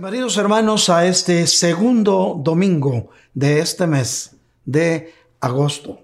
Bienvenidos hermanos a este segundo domingo de este mes de agosto.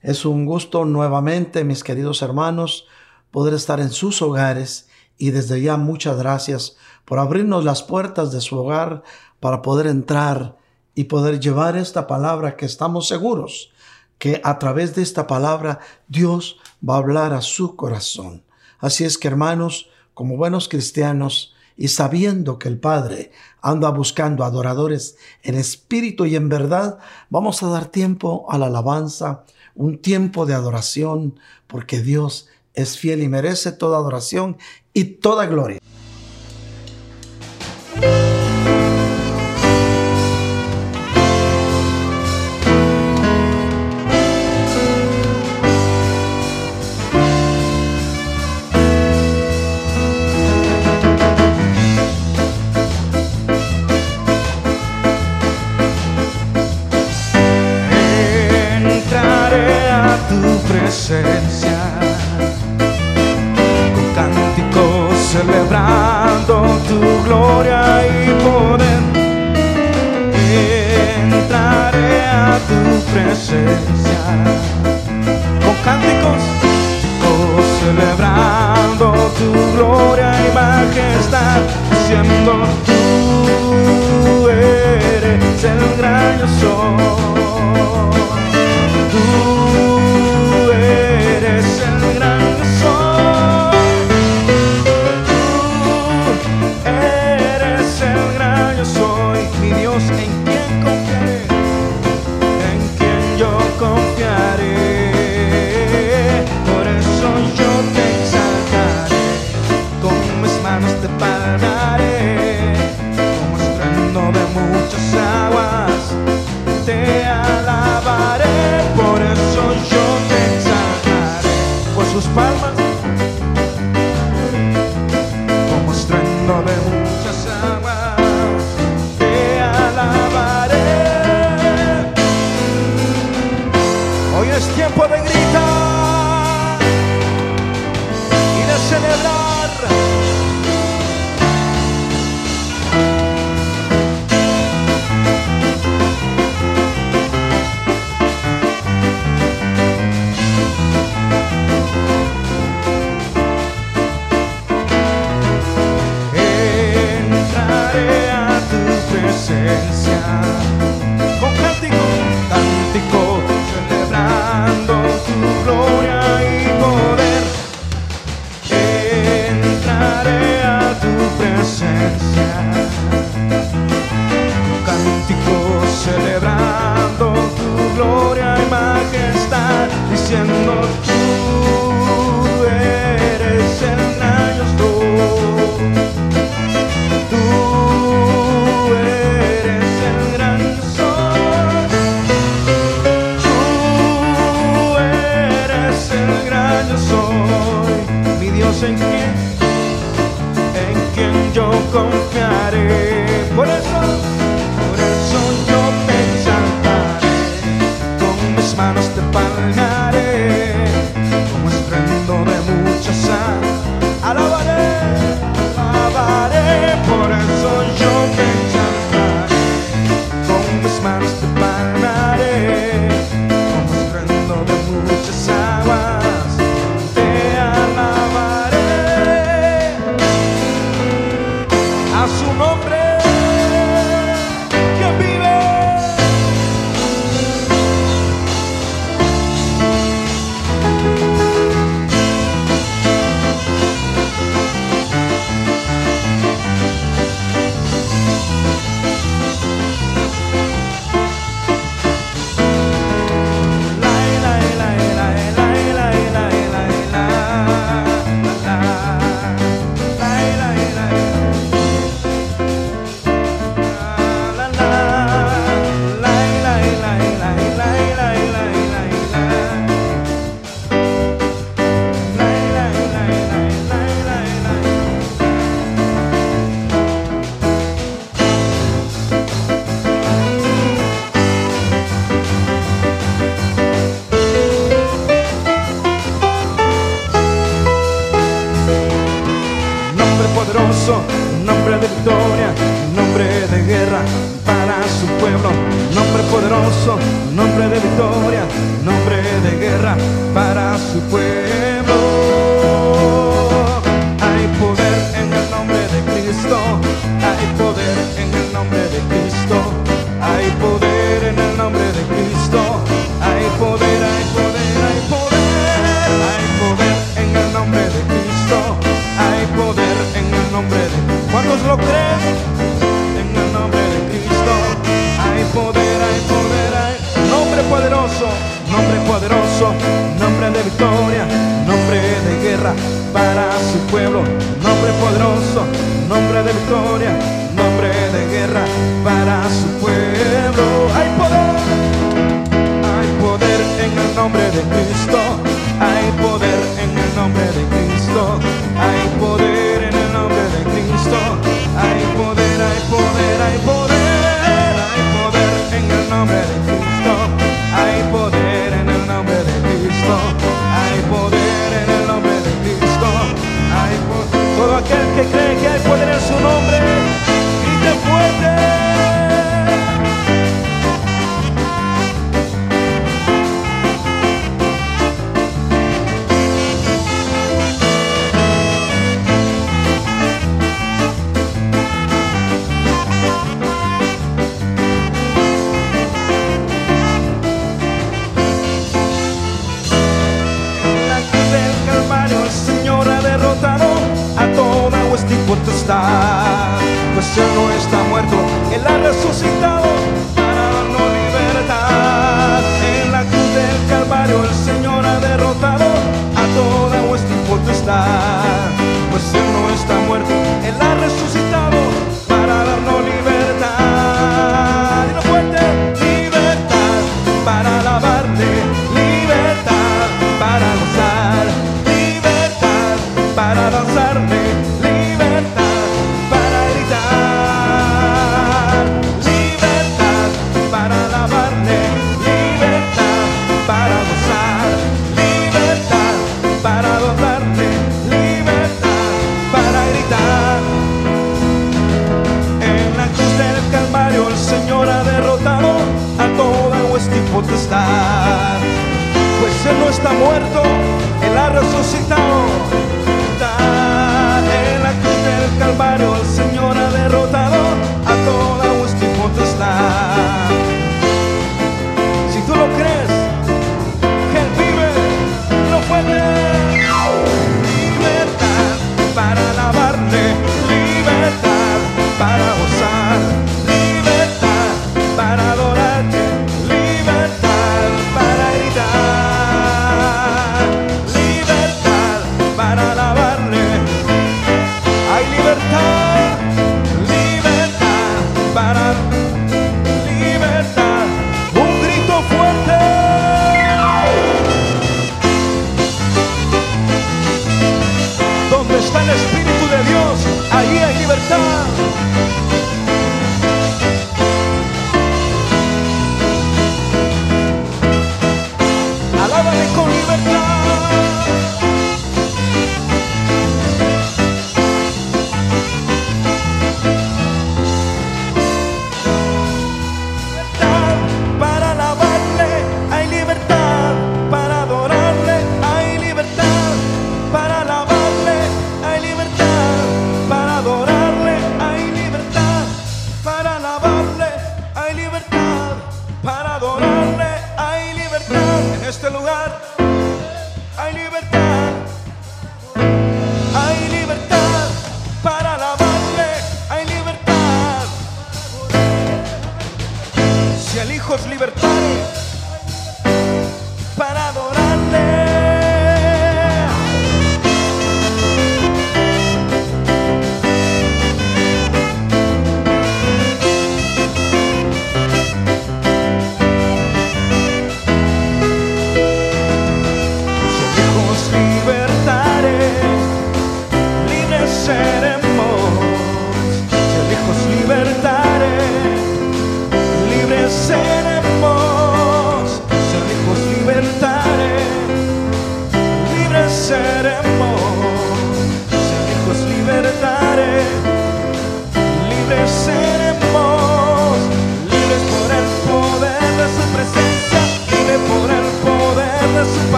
Es un gusto nuevamente, mis queridos hermanos, poder estar en sus hogares y desde ya muchas gracias por abrirnos las puertas de su hogar para poder entrar y poder llevar esta palabra que estamos seguros que a través de esta palabra Dios va a hablar a su corazón. Así es que hermanos, como buenos cristianos, y sabiendo que el Padre anda buscando adoradores en espíritu y en verdad, vamos a dar tiempo a la alabanza, un tiempo de adoración, porque Dios es fiel y merece toda adoración y toda gloria. Potestad. Pues Él no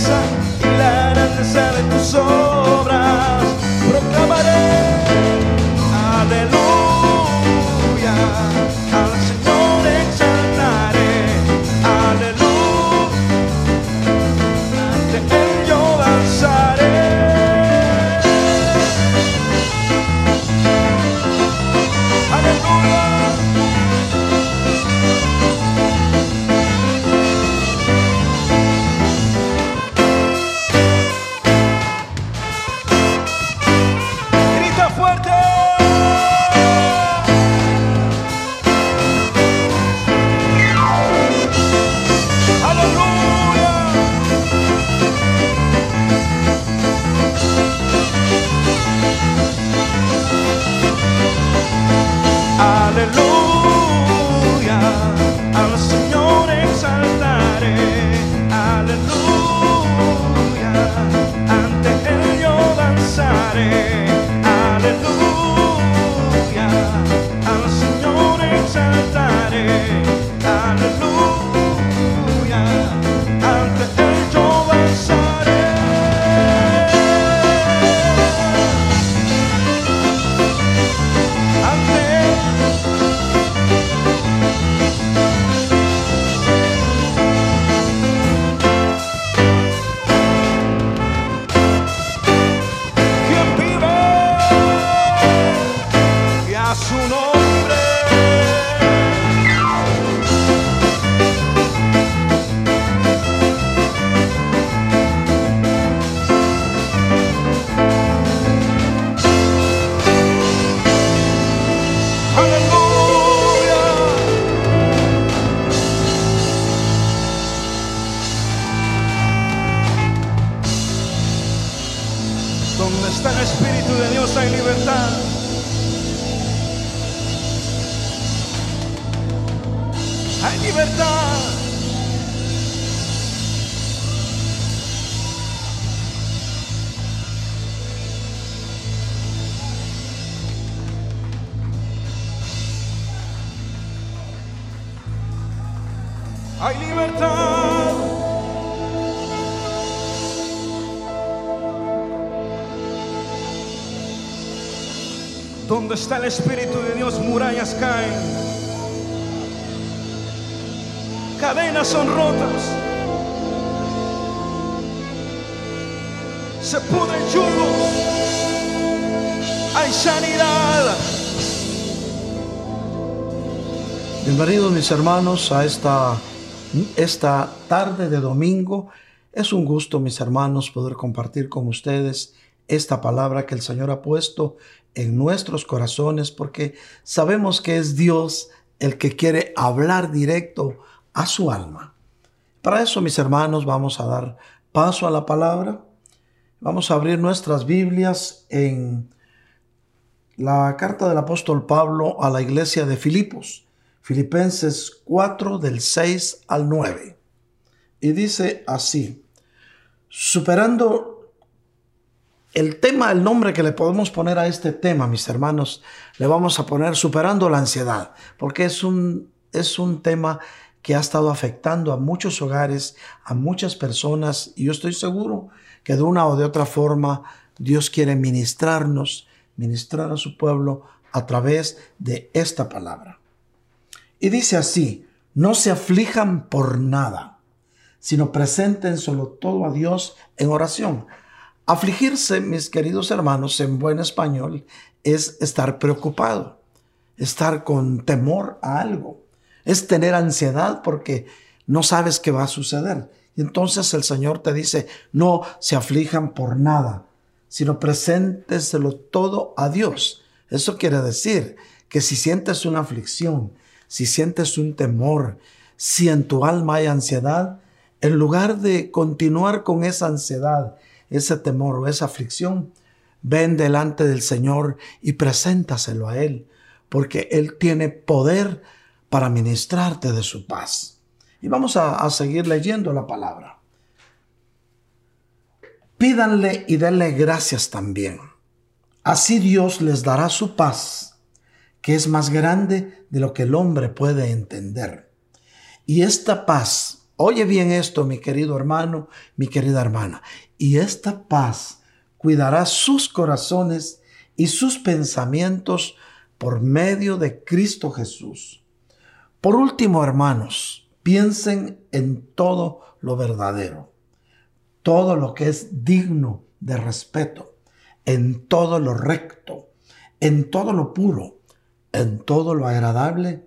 grandeza y la grandeza de tus obras. Proclamaré Donde está el Espíritu de Dios, murallas caen, cadenas son rotas, se pudren yugos, hay sanidad. Bienvenidos mis hermanos a esta esta tarde de domingo. Es un gusto, mis hermanos, poder compartir con ustedes esta palabra que el Señor ha puesto en nuestros corazones, porque sabemos que es Dios el que quiere hablar directo a su alma. Para eso, mis hermanos, vamos a dar paso a la palabra. Vamos a abrir nuestras Biblias en la carta del apóstol Pablo a la iglesia de Filipos. Filipenses 4 del 6 al 9. Y dice así, superando el tema, el nombre que le podemos poner a este tema, mis hermanos, le vamos a poner superando la ansiedad, porque es un, es un tema que ha estado afectando a muchos hogares, a muchas personas, y yo estoy seguro que de una o de otra forma Dios quiere ministrarnos ministrar a su pueblo a través de esta palabra. Y dice así, no se aflijan por nada, sino presenten solo todo a Dios en oración. Afligirse, mis queridos hermanos, en buen español, es estar preocupado, estar con temor a algo, es tener ansiedad porque no sabes qué va a suceder. Y entonces el Señor te dice, no se aflijan por nada, sino presénteselo todo a Dios. Eso quiere decir que si sientes una aflicción, si sientes un temor, si en tu alma hay ansiedad, en lugar de continuar con esa ansiedad, ese temor o esa aflicción, ven delante del Señor y preséntaselo a Él, porque Él tiene poder para ministrarte de su paz. Y vamos a, a seguir leyendo la palabra. Pídanle y denle gracias también. Así Dios les dará su paz, que es más grande de lo que el hombre puede entender. Y esta paz, oye bien esto, mi querido hermano, mi querida hermana, y esta paz cuidará sus corazones y sus pensamientos por medio de Cristo Jesús. Por último, hermanos, piensen en todo lo verdadero todo lo que es digno de respeto, en todo lo recto, en todo lo puro, en todo lo agradable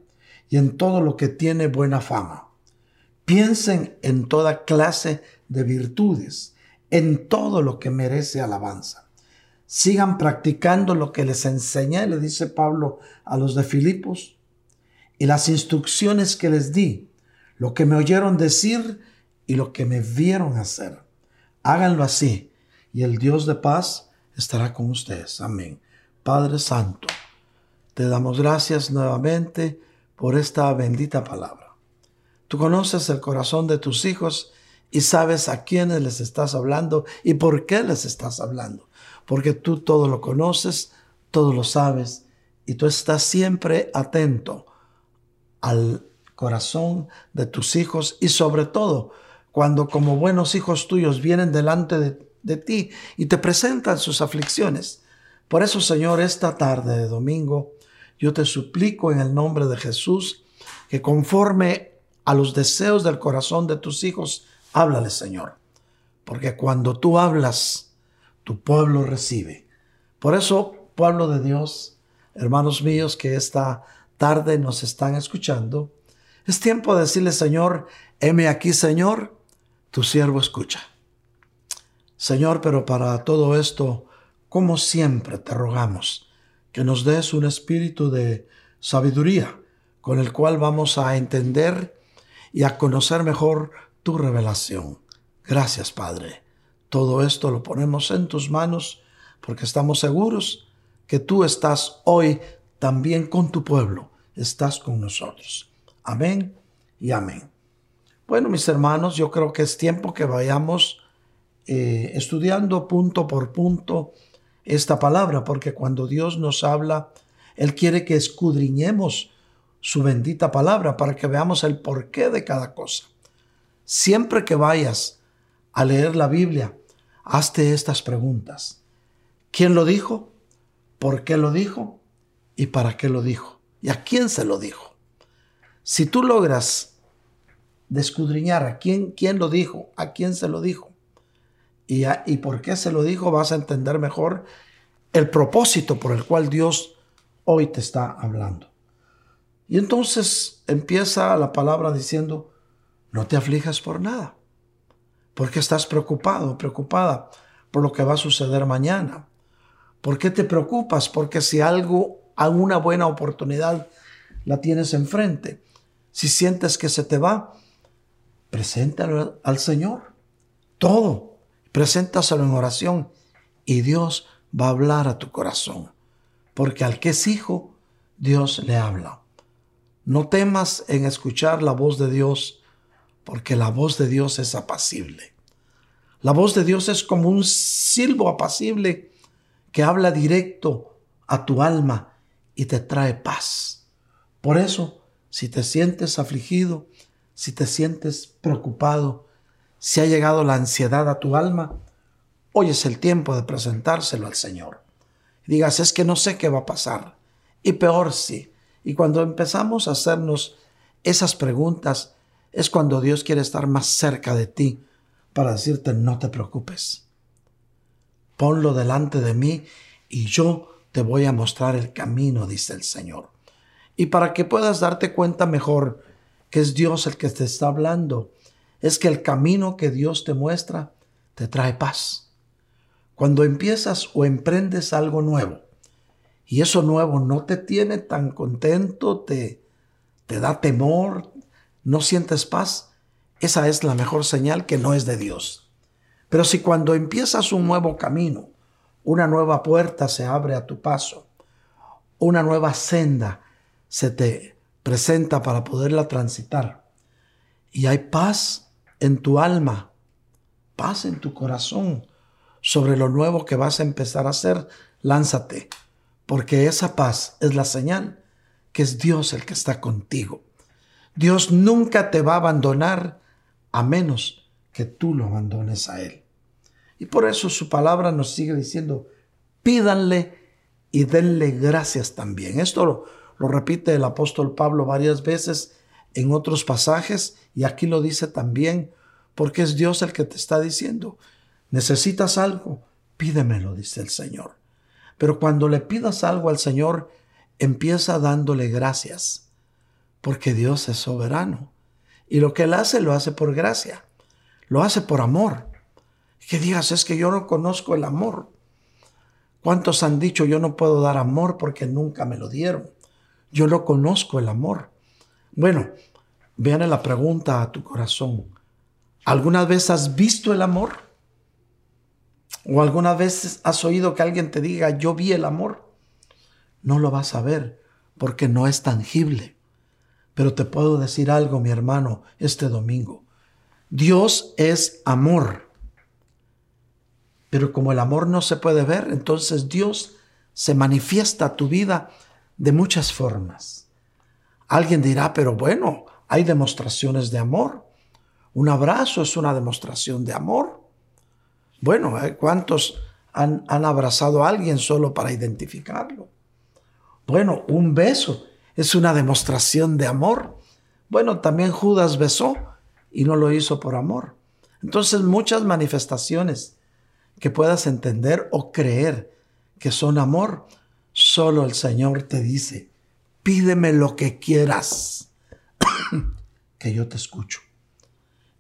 y en todo lo que tiene buena fama. Piensen en toda clase de virtudes, en todo lo que merece alabanza. Sigan practicando lo que les enseñé, le dice Pablo a los de Filipos, y las instrucciones que les di, lo que me oyeron decir y lo que me vieron hacer Háganlo así y el Dios de paz estará con ustedes. Amén. Padre Santo, te damos gracias nuevamente por esta bendita palabra. Tú conoces el corazón de tus hijos y sabes a quiénes les estás hablando y por qué les estás hablando. Porque tú todo lo conoces, todo lo sabes y tú estás siempre atento al corazón de tus hijos y sobre todo cuando como buenos hijos tuyos vienen delante de, ti y te presentan sus aflicciones. Por eso, Señor, esta tarde de domingo, yo te suplico en el nombre de Jesús que conforme a los deseos del corazón de tus hijos, háblale, Señor. Porque cuando tú hablas, tu pueblo recibe. Por eso, pueblo de Dios, hermanos míos que esta tarde nos están escuchando, es tiempo de decirle, Señor, heme aquí, Señor, tu siervo escucha. Señor, pero para todo esto, como siempre te rogamos que nos des un espíritu de sabiduría con el cual vamos a entender y a conocer mejor tu revelación. Gracias, Padre. Todo esto lo ponemos en tus manos porque estamos seguros que tú estás hoy también con tu pueblo, estás con nosotros. Amén y amén. Bueno, mis hermanos, yo creo que es tiempo que vayamos eh, estudiando punto por punto esta palabra, porque cuando Dios nos habla, Él quiere que escudriñemos su bendita palabra para que veamos el porqué de cada cosa. Siempre que vayas a leer la Biblia, hazte estas preguntas. ¿Quién lo dijo? ¿Por qué lo dijo? ¿Y para qué lo dijo? ¿Y a quién se lo dijo? Si tú logras de escudriñar a quién, quién lo dijo, a quién se lo dijo y, y por qué se lo dijo, vas a entender mejor el propósito por el cual Dios hoy te está hablando. Y entonces empieza la palabra diciendo, no te aflijas por nada, porque estás preocupado, preocupada por lo que va a suceder mañana. ¿Por qué te preocupas? Porque si algo, alguna buena oportunidad la tienes enfrente. Si sientes que se te va, preséntalo al Señor. Todo. Preséntaselo en oración y Dios va a hablar a tu corazón. Porque al que es hijo, Dios le habla. No temas en escuchar la voz de Dios, porque la voz de Dios es apacible. La voz de Dios es como un silbo apacible que habla directo a tu alma y te trae paz. Por eso, si te sientes afligido, si te sientes preocupado, si ha llegado la ansiedad a tu alma, hoy es el tiempo de presentárselo al Señor. Digas, es que no sé qué va a pasar. Y peor sí. Y cuando empezamos a hacernos esas preguntas, es cuando Dios quiere estar más cerca de ti para decirte, no te preocupes. Ponlo delante de mí y yo te voy a mostrar el camino, dice el Señor. Y para que puedas darte cuenta mejor que es Dios el que te está hablando, es que el camino que Dios te muestra te trae paz. Cuando empiezas o emprendes algo nuevo y eso nuevo no te tiene tan contento, te, te da temor, no sientes paz, esa es la mejor señal que no es de Dios. Pero si cuando empiezas un nuevo camino, una nueva puerta se abre a tu paso, una nueva senda se te presenta para poderla transitar. Y hay paz en tu alma, paz en tu corazón sobre lo nuevo que vas a empezar a hacer. Lánzate, porque esa paz es la señal que es Dios el que está contigo. Dios nunca te va a abandonar a menos que tú lo abandones a Él. Y por eso su palabra nos sigue diciendo, pídanle y denle gracias también. Esto lo, lo repite el apóstol Pablo varias veces en otros pasajes y aquí lo dice también porque es Dios el que te está diciendo, necesitas algo, pídemelo, dice el Señor. Pero cuando le pidas algo al Señor, empieza dándole gracias, porque Dios es soberano. Y lo que Él hace, lo hace por gracia, lo hace por amor. Que digas, es que yo no conozco el amor. ¿Cuántos han dicho, yo no puedo dar amor porque nunca me lo dieron? Yo no conozco el amor. Bueno, viene la pregunta a tu corazón. ¿Alguna vez has visto el amor? ¿O alguna vez has oído que alguien te diga, yo vi el amor? No lo vas a ver porque no es tangible. Pero te puedo decir algo, mi hermano, este domingo. Dios es amor. Pero como el amor no se puede ver, entonces Dios se manifiesta a tu vida de muchas formas. Alguien dirá, pero bueno, hay demostraciones de amor. Un abrazo es una demostración de amor. Bueno, ¿eh? ¿cuántos han, han abrazado a alguien solo para identificarlo? Bueno, un beso es una demostración de amor. Bueno, también Judas besó y no lo hizo por amor. Entonces muchas manifestaciones que puedas entender o creer que son amor Solo el Señor te dice, pídeme lo que quieras, que yo te escucho.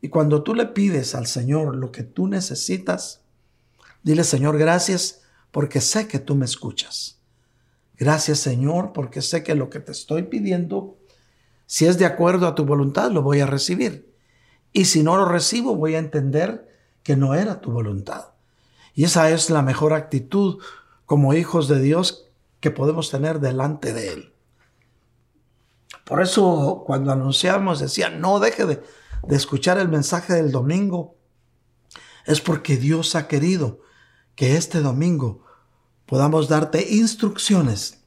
Y cuando tú le pides al Señor lo que tú necesitas, dile, Señor, gracias porque sé que tú me escuchas. Gracias, Señor, porque sé que lo que te estoy pidiendo, si es de acuerdo a tu voluntad, lo voy a recibir. Y si no lo recibo, voy a entender que no era tu voluntad. Y esa es la mejor actitud como hijos de Dios que podemos tener delante de Él. Por eso cuando anunciamos decía, no deje de, de escuchar el mensaje del domingo. Es porque Dios ha querido que este domingo podamos darte instrucciones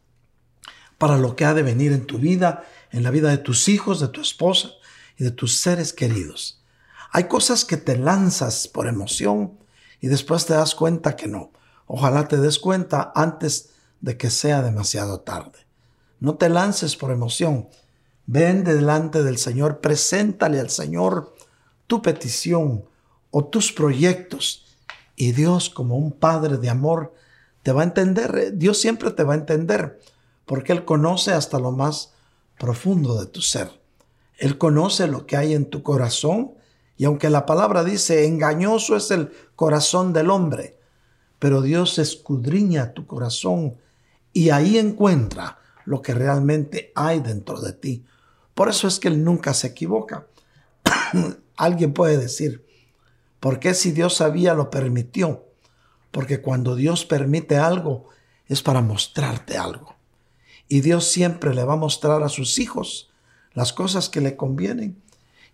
para lo que ha de venir en tu vida, en la vida de tus hijos, de tu esposa y de tus seres queridos. Hay cosas que te lanzas por emoción y después te das cuenta que no. Ojalá te des cuenta antes de que sea demasiado tarde. No te lances por emoción. Ven delante del Señor, preséntale al Señor tu petición o tus proyectos. Y Dios, como un Padre de amor, te va a entender. Dios siempre te va a entender, porque Él conoce hasta lo más profundo de tu ser. Él conoce lo que hay en tu corazón. Y aunque la palabra dice, engañoso es el corazón del hombre, pero Dios escudriña tu corazón y ahí encuentra lo que realmente hay dentro de ti. Por eso es que Él nunca se equivoca. Alguien puede decir, ¿por qué si Dios sabía lo permitió? Porque cuando Dios permite algo es para mostrarte algo. Y Dios siempre le va a mostrar a sus hijos las cosas que le convienen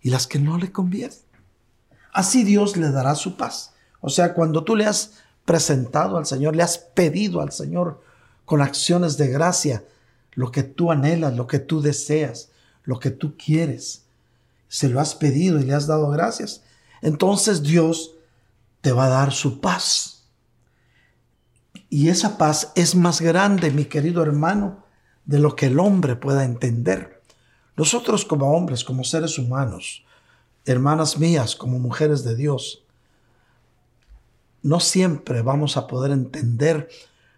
y las que no le convienen. Así Dios le dará su paz. O sea, cuando tú le has presentado al Señor, le has pedido al Señor con acciones de gracia lo que tú anhelas, lo que tú deseas, lo que tú quieres, se lo has pedido y le has dado gracias, entonces Dios te va a dar su paz. Y esa paz es más grande, mi querido hermano, de lo que el hombre pueda entender. Nosotros como hombres, como seres humanos, hermanas mías, como mujeres de Dios, no siempre vamos a poder entender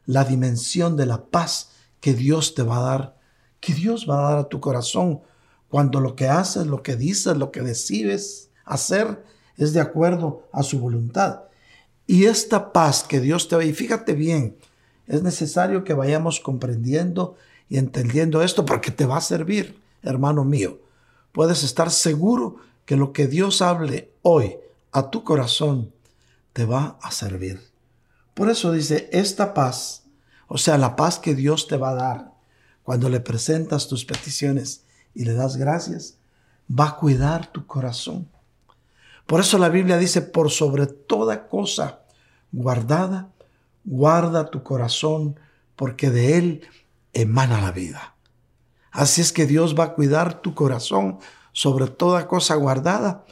la dimensión de la paz que Dios te va a dar, que Dios va a dar a tu corazón cuando lo que haces, lo que dices, lo que decides hacer es de acuerdo a su voluntad. Y esta paz que Dios te da, y fíjate bien, es necesario que vayamos comprendiendo y entendiendo esto porque te va a servir, hermano mío. Puedes estar seguro que lo que Dios hable hoy a tu corazón te va a servir. Por eso dice, esta paz, o sea, la paz que Dios te va a dar cuando le presentas tus peticiones y le das gracias, va a cuidar tu corazón. Por eso la Biblia dice, por sobre toda cosa guardada, guarda tu corazón, porque de él emana la vida. Así es que Dios va a cuidar tu corazón sobre toda cosa guardada,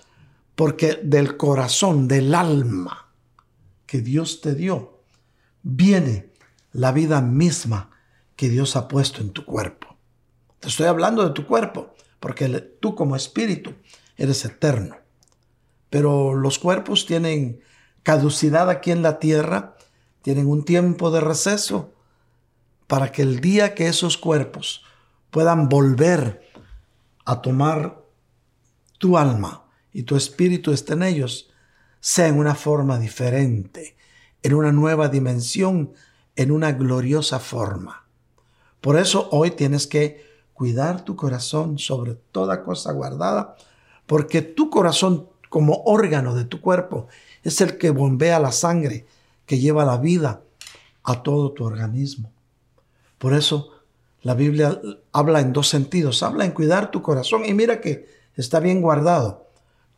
porque del corazón, del alma que Dios te dio, viene la vida misma que Dios ha puesto en tu cuerpo. Te estoy hablando de tu cuerpo, porque tú como espíritu eres eterno. Pero los cuerpos tienen caducidad aquí en la tierra, tienen un tiempo de receso para que el día que esos cuerpos puedan volver a tomar tu alma y tu espíritu esté en ellos, sea en una forma diferente, en una nueva dimensión, en una gloriosa forma. Por eso hoy tienes que cuidar tu corazón sobre toda cosa guardada, porque tu corazón como órgano de tu cuerpo es el que bombea la sangre, que lleva la vida a todo tu organismo. Por eso la Biblia habla en dos sentidos. Habla en cuidar tu corazón y mira que está bien guardado.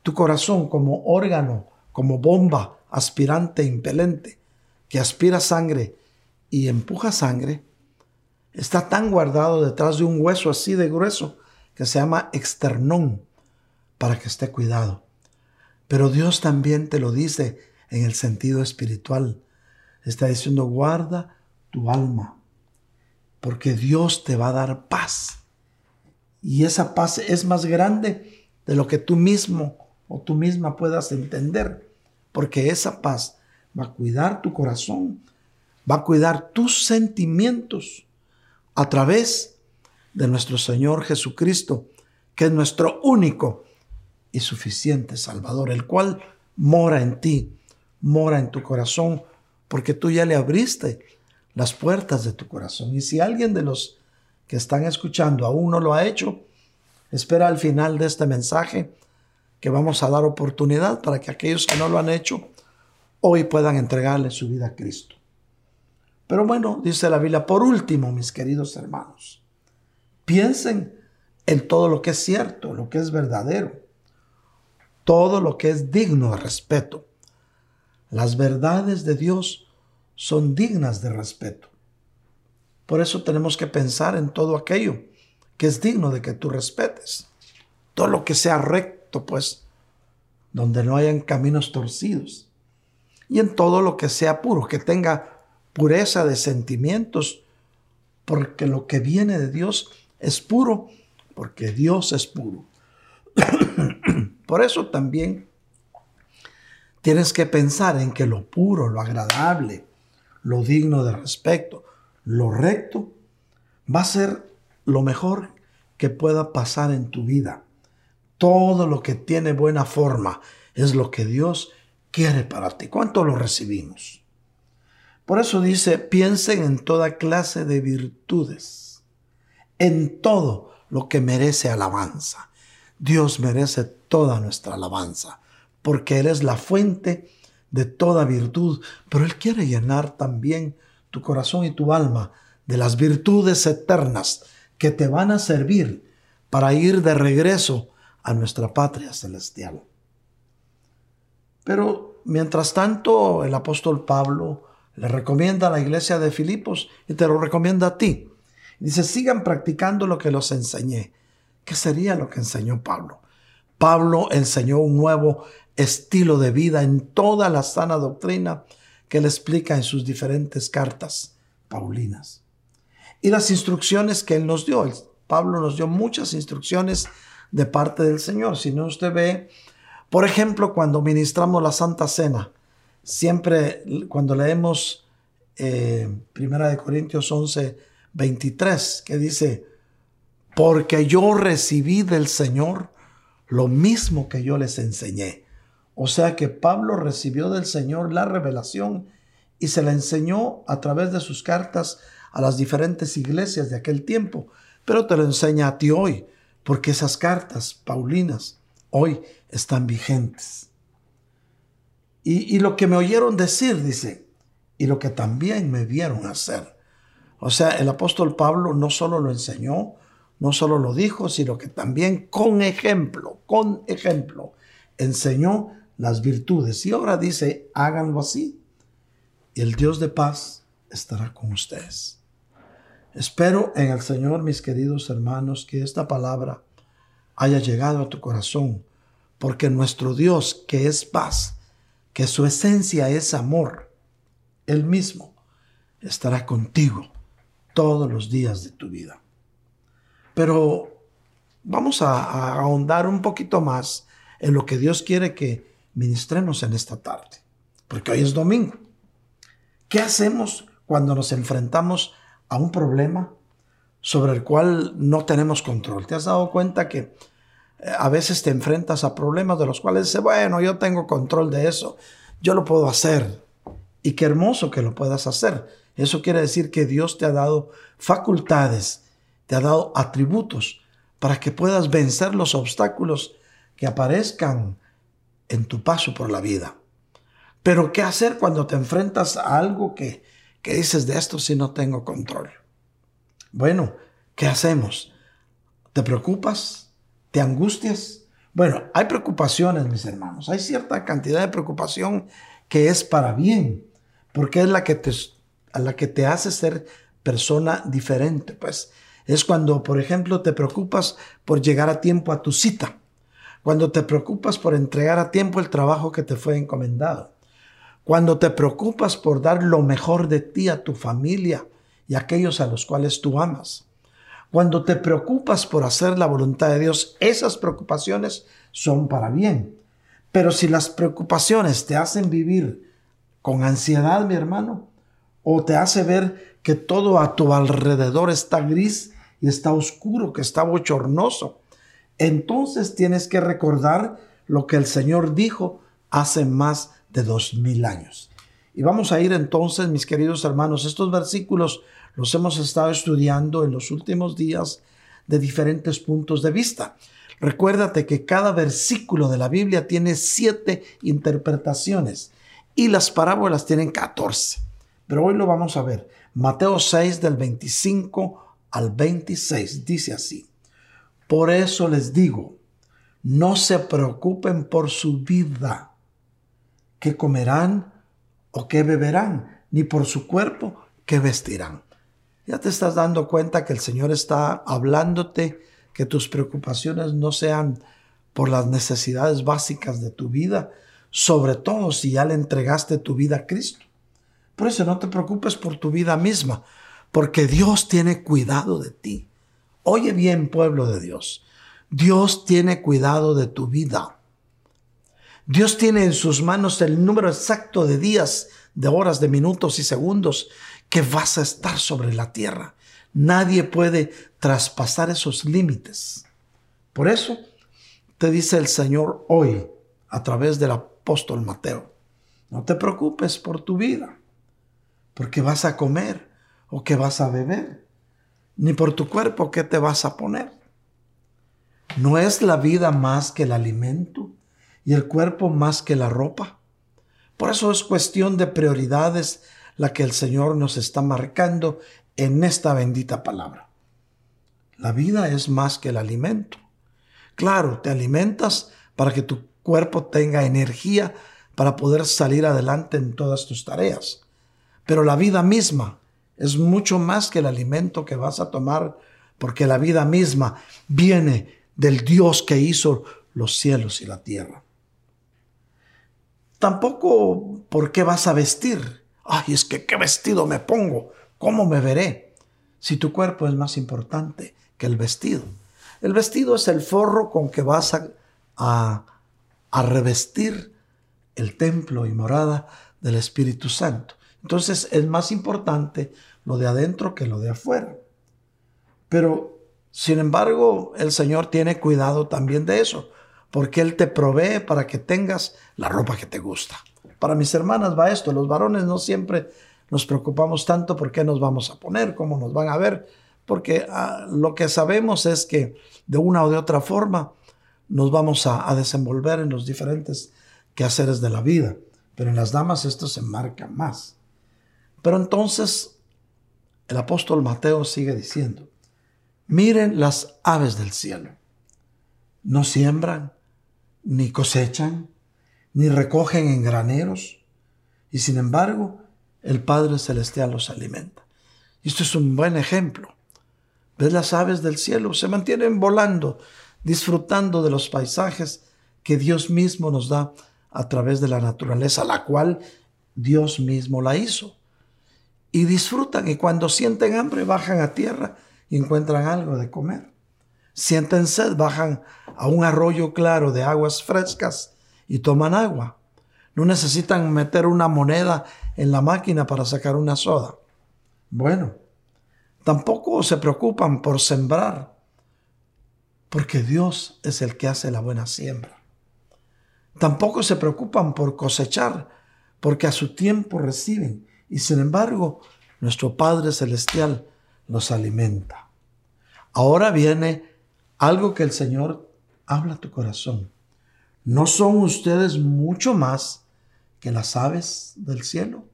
Tu corazón como órgano, como bomba aspirante impelente que aspira sangre y empuja sangre, está tan guardado detrás de un hueso así de grueso que se llama externón para que esté cuidado. Pero Dios también te lo dice en el sentido espiritual. Está diciendo, guarda tu alma porque Dios te va a dar paz. Y esa paz es más grande de lo que tú mismo o tú misma puedas entender, porque esa paz va a cuidar tu corazón, va a cuidar tus sentimientos a través de nuestro Señor Jesucristo, que es nuestro único y suficiente Salvador, el cual mora en ti, mora en tu corazón, porque tú ya le abriste las puertas de tu corazón. Y si alguien de los que están escuchando aún no lo ha hecho, espera al final de este mensaje que vamos a dar oportunidad para que aquellos que no lo han hecho hoy puedan entregarle su vida a Cristo. Pero bueno, dice la Biblia, por último, mis queridos hermanos, piensen en todo lo que es cierto, lo que es verdadero, todo lo que es digno de respeto. Las verdades de Dios son dignas de respeto. Por eso tenemos que pensar en todo aquello que es digno de que tú respetes. Todo lo que sea recto, pues, donde no hayan caminos torcidos. Y en todo lo que sea puro, que tenga pureza de sentimientos, porque lo que viene de Dios es puro, porque Dios es puro. Por eso también tienes que pensar en que lo puro, lo agradable, lo digno de respeto, lo recto, va a ser lo mejor que pueda pasar en tu vida. Todo lo que tiene buena forma es lo que Dios quiere para ti. ¿Cuánto lo recibimos? Por eso dice, piensen en toda clase de virtudes. en todo lo que merece alabanza. Dios merece toda nuestra alabanza, porque Él es la fuente de toda virtud, pero Él quiere llenar también tu corazón y tu alma de las virtudes eternas que te van a servir para ir de regreso a nuestra patria celestial. Pero mientras tanto, el apóstol Pablo le recomienda a la iglesia de Filipos y te lo recomienda a ti. Dice, sigan practicando lo que los enseñé. ¿Qué sería lo que enseñó Pablo? Pablo enseñó un nuevo estilo de vida en toda la sana doctrina que él explica en sus diferentes cartas paulinas. Y las instrucciones que él nos dio. Pablo nos dio muchas instrucciones de parte del Señor. Si no, usted ve, por ejemplo, cuando ministramos la Santa Cena, siempre cuando leemos eh, Primera de Corintios 11, 23, que dice, porque yo recibí del Señor lo mismo que yo les enseñé. O sea que Pablo recibió del Señor la revelación y se la enseñó a través de sus cartas a las diferentes iglesias de aquel tiempo, pero te lo enseña a ti hoy, porque esas cartas paulinas hoy están vigentes. Y, lo que me oyeron decir, dice, y lo que también me vieron hacer. O sea, el apóstol Pablo no solo lo enseñó, no solo lo dijo, sino que también con ejemplo, con ejemplo, enseñó las virtudes. Y ahora dice, háganlo así. Y el Dios de paz estará con ustedes. Espero en el Señor, mis queridos hermanos, que esta palabra haya llegado a tu corazón, porque nuestro Dios, que es paz, que su esencia es amor, Él mismo estará contigo todos los días de tu vida. Pero vamos a, ahondar un poquito más en lo que Dios quiere que ministremos en esta tarde, porque hoy es domingo. ¿Qué hacemos cuando nos enfrentamos a un problema sobre el cual no tenemos control? ¿Te has dado cuenta que a veces te enfrentas a problemas de los cuales dices, bueno, yo tengo control de eso, yo lo puedo hacer? Y qué hermoso que lo puedas hacer. Eso quiere decir que Dios te ha dado facultades, te ha dado atributos para que puedas vencer los obstáculos que aparezcan en tu paso por la vida. Pero ¿qué hacer cuando te enfrentas a algo que, que dices de esto si no tengo control? Bueno, ¿qué hacemos? ¿Te preocupas? ¿Te angustias? Bueno, hay preocupaciones, mis hermanos. Hay cierta cantidad de preocupación que es para bien, porque es la que te, a la que te hace ser persona diferente. Pues es cuando, por ejemplo, te preocupas por llegar a tiempo a tu cita cuando te preocupas por entregar a tiempo el trabajo que te fue encomendado, cuando te preocupas por dar lo mejor de ti a tu familia y a aquellos a los cuales tú amas, cuando te preocupas por hacer la voluntad de Dios, esas preocupaciones son para bien. Pero si las preocupaciones te hacen vivir con ansiedad, mi hermano, o te hace ver que todo a tu alrededor está gris y está oscuro, que está bochornoso, entonces tienes que recordar lo que el Señor dijo hace más de dos mil años. Y vamos a ir entonces, mis queridos hermanos, estos versículos los hemos estado estudiando en los últimos días de diferentes puntos de vista. Recuérdate que cada versículo de la Biblia tiene siete interpretaciones y las parábolas tienen catorce. Pero hoy lo vamos a ver. Mateo 6 del 25 al 26 dice así. Por eso les digo, no se preocupen por su vida, qué comerán o qué beberán, ni por su cuerpo, qué vestirán. Ya te estás dando cuenta que el Señor está hablándote que tus preocupaciones no sean por las necesidades básicas de tu vida, sobre todo si ya le entregaste tu vida a Cristo. Por eso no te preocupes por tu vida misma, porque Dios tiene cuidado de ti. Oye bien, pueblo de Dios, Dios tiene cuidado de tu vida. Dios tiene en sus manos el número exacto de días, de horas, de minutos y segundos que vas a estar sobre la tierra. Nadie puede traspasar esos límites. Por eso te dice el Señor hoy a través del apóstol Mateo, no te preocupes por tu vida, porque vas a comer o que vas a beber ni por tu cuerpo qué te vas a poner. ¿No es la vida más que el alimento y el cuerpo más que la ropa? Por eso es cuestión de prioridades la que el Señor nos está marcando en esta bendita palabra. La vida es más que el alimento. Claro, te alimentas para que tu cuerpo tenga energía para poder salir adelante en todas tus tareas. Pero la vida misma es mucho más que el alimento que vas a tomar, porque la vida misma viene del Dios que hizo los cielos y la tierra. Tampoco por qué vas a vestir. Ay, es que qué vestido me pongo, cómo me veré, si tu cuerpo es más importante que el vestido. El vestido es el forro con que vas a, a, revestir el templo y morada del Espíritu Santo. Entonces es más importante lo de adentro que lo de afuera. Pero, sin embargo, el Señor tiene cuidado también de eso, porque Él te provee para que tengas la ropa que te gusta. Para mis hermanas va esto, los varones no siempre nos preocupamos tanto por qué nos vamos a poner, cómo nos van a ver, porque ah, lo que sabemos es que de una o de otra forma nos vamos a, a, desenvolver en los diferentes quehaceres de la vida, pero en las damas esto se marca más. Pero entonces el apóstol Mateo sigue diciendo, miren las aves del cielo, no siembran, ni cosechan, ni recogen en graneros, y sin embargo el Padre Celestial los alimenta. Esto es un buen ejemplo. ¿Ves las aves del cielo? Se mantienen volando, disfrutando de los paisajes que Dios mismo nos da a través de la naturaleza, la cual Dios mismo la hizo. Y disfrutan y cuando sienten hambre bajan a tierra y encuentran algo de comer. Sienten sed, bajan a un arroyo claro de aguas frescas y toman agua. No necesitan meter una moneda en la máquina para sacar una soda. Bueno, Tampoco se preocupan por sembrar, porque Dios es el que hace la buena siembra. Tampoco se preocupan por cosechar, porque a su tiempo reciben, y sin embargo nuestro Padre Celestial los alimenta. Ahora viene algo que el Señor habla a tu corazón. ¿No son ustedes mucho más que las aves del cielo?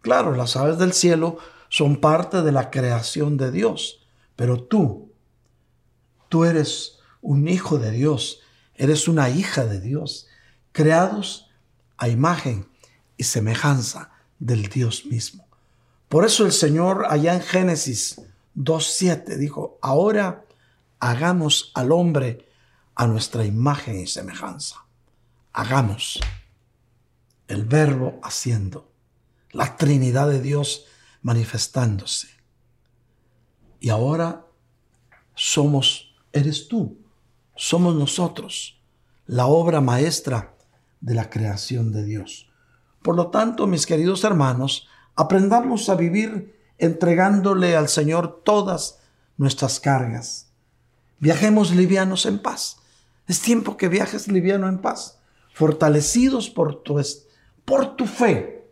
Claro, las aves del cielo son parte de la creación de Dios. Pero tú, tú eres un hijo de Dios, eres una hija de Dios, creados a imagen y semejanza del Dios mismo. Por eso el Señor allá en Génesis 2.7 dijo, ahora hagamos al hombre a nuestra imagen y semejanza. Hagamos el verbo haciendo. La Trinidad de Dios manifestándose. Y ahora somos, eres tú, somos nosotros, la obra maestra de la creación de Dios. Por lo tanto, mis queridos hermanos, aprendamos a vivir entregándole al Señor todas nuestras cargas. Viajemos livianos en paz. Es tiempo que viajes liviano en paz, fortalecidos por tu, por tu fe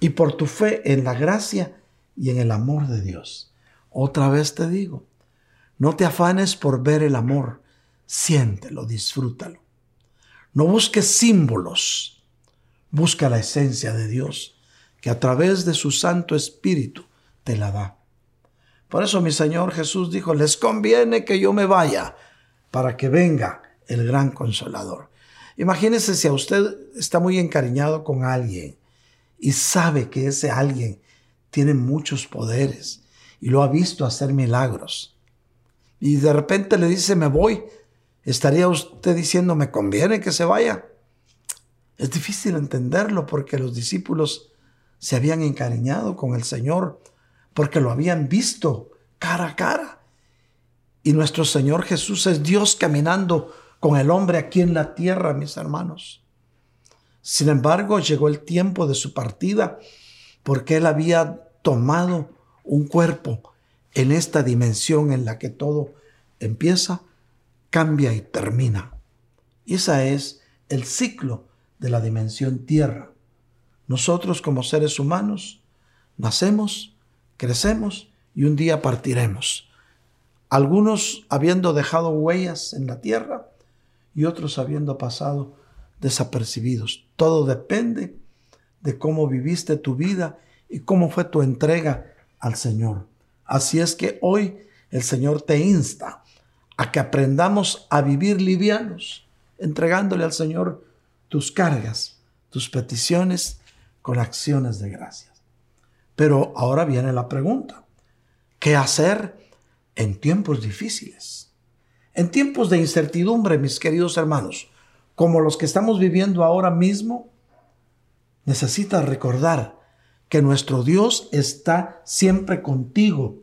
y por tu fe en la gracia y en el amor de Dios. Otra vez te digo, no te afanes por ver el amor, siéntelo, disfrútalo. No busques símbolos, busca la esencia de Dios, que a través de su Santo Espíritu te la da. Por eso mi Señor Jesús dijo, les conviene que yo me vaya para que venga el gran consolador. Imagínese si a usted está muy encariñado con alguien y sabe que ese alguien tiene muchos poderes y lo ha visto hacer milagros. Y de repente le dice, me voy. ¿Estaría usted diciendo, me conviene que se vaya? Es difícil entenderlo porque los discípulos se habían encariñado con el Señor, porque lo habían visto cara a cara. Y nuestro Señor Jesús es Dios caminando con el hombre aquí en la tierra, mis hermanos. Sin embargo, llegó el tiempo de su partida porque él había tomado un cuerpo en esta dimensión en la que todo empieza, cambia y termina. Y ese es el ciclo de la dimensión tierra. Nosotros como seres humanos nacemos, crecemos y un día partiremos. Algunos habiendo dejado huellas en la tierra y otros habiendo pasado desapercibidos. Todo depende de cómo viviste tu vida y cómo fue tu entrega al Señor. Así es que hoy el Señor te insta a que aprendamos a vivir livianos, entregándole al Señor tus cargas, tus peticiones con acciones de gracias. Pero ahora viene la pregunta, ¿qué hacer en tiempos difíciles? En tiempos de incertidumbre, mis queridos hermanos, como los que estamos viviendo ahora mismo, necesitas recordar que nuestro Dios está siempre contigo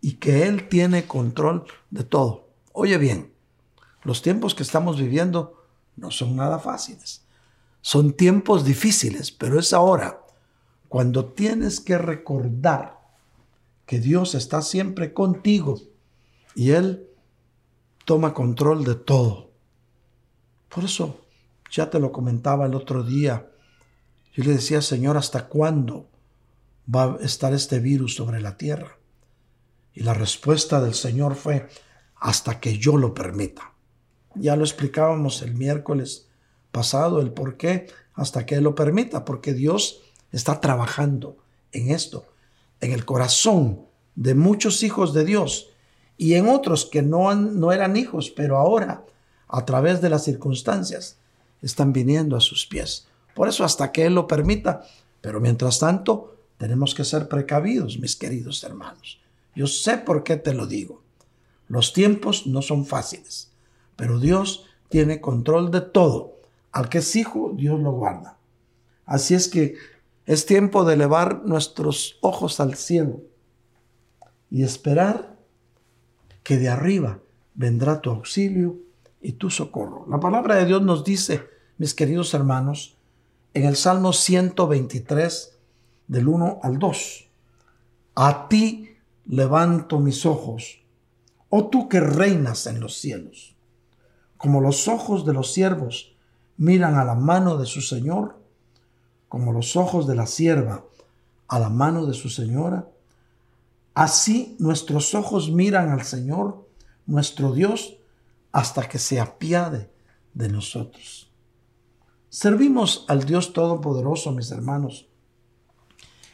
y que Él tiene control de todo. Oye bien, los tiempos que estamos viviendo no son nada fáciles. Son tiempos difíciles, pero es ahora cuando tienes que recordar que Dios está siempre contigo y Él toma control de todo. Por eso, ya te lo comentaba el otro día, yo le decía, Señor, ¿hasta cuándo va a estar este virus sobre la tierra? Y la respuesta del Señor fue, hasta que yo lo permita. Ya lo explicábamos el miércoles pasado, el por qué, hasta que Él lo permita, porque Dios está trabajando en esto, en el corazón de muchos hijos de Dios y en otros que no, no eran hijos, pero ahora, a través de las circunstancias, están viniendo a sus pies. Por eso hasta que Él lo permita. Pero mientras tanto, tenemos que ser precavidos, mis queridos hermanos. Yo sé por qué te lo digo. Los tiempos no son fáciles, pero Dios tiene control de todo. Al que es hijo, Dios lo guarda. Así es que es tiempo de elevar nuestros ojos al cielo y esperar que de arriba vendrá tu auxilio y tu socorro. La palabra de Dios nos dice, mis queridos hermanos, en el Salmo 123, del 1 al 2, a ti levanto mis ojos, oh tú que reinas en los cielos, como los ojos de los siervos miran a la mano de su Señor, como los ojos de la sierva a la mano de su señora, así nuestros ojos miran al Señor, nuestro Dios, hasta que se apiade de nosotros. Servimos al Dios Todopoderoso, mis hermanos,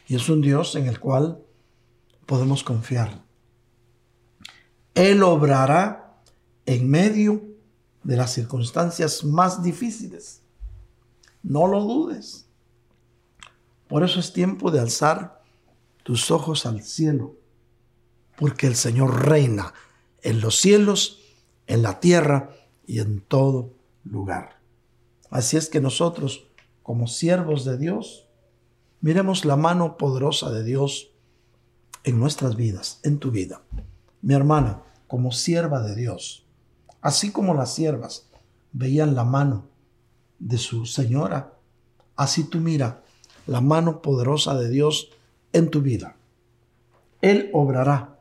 y es un Dios en el cual podemos confiar. Él obrará en medio de las circunstancias más difíciles. No lo dudes. Por eso es tiempo de alzar tus ojos al cielo, porque el Señor reina en los cielos, en la tierra y en todo lugar. Así es que nosotros, como siervos de Dios, miremos la mano poderosa de Dios en nuestras vidas, en tu vida. Mi hermana, como sierva de Dios, así como las siervas veían la mano de su señora, así tú mira la mano poderosa de Dios en tu vida. Él obrará.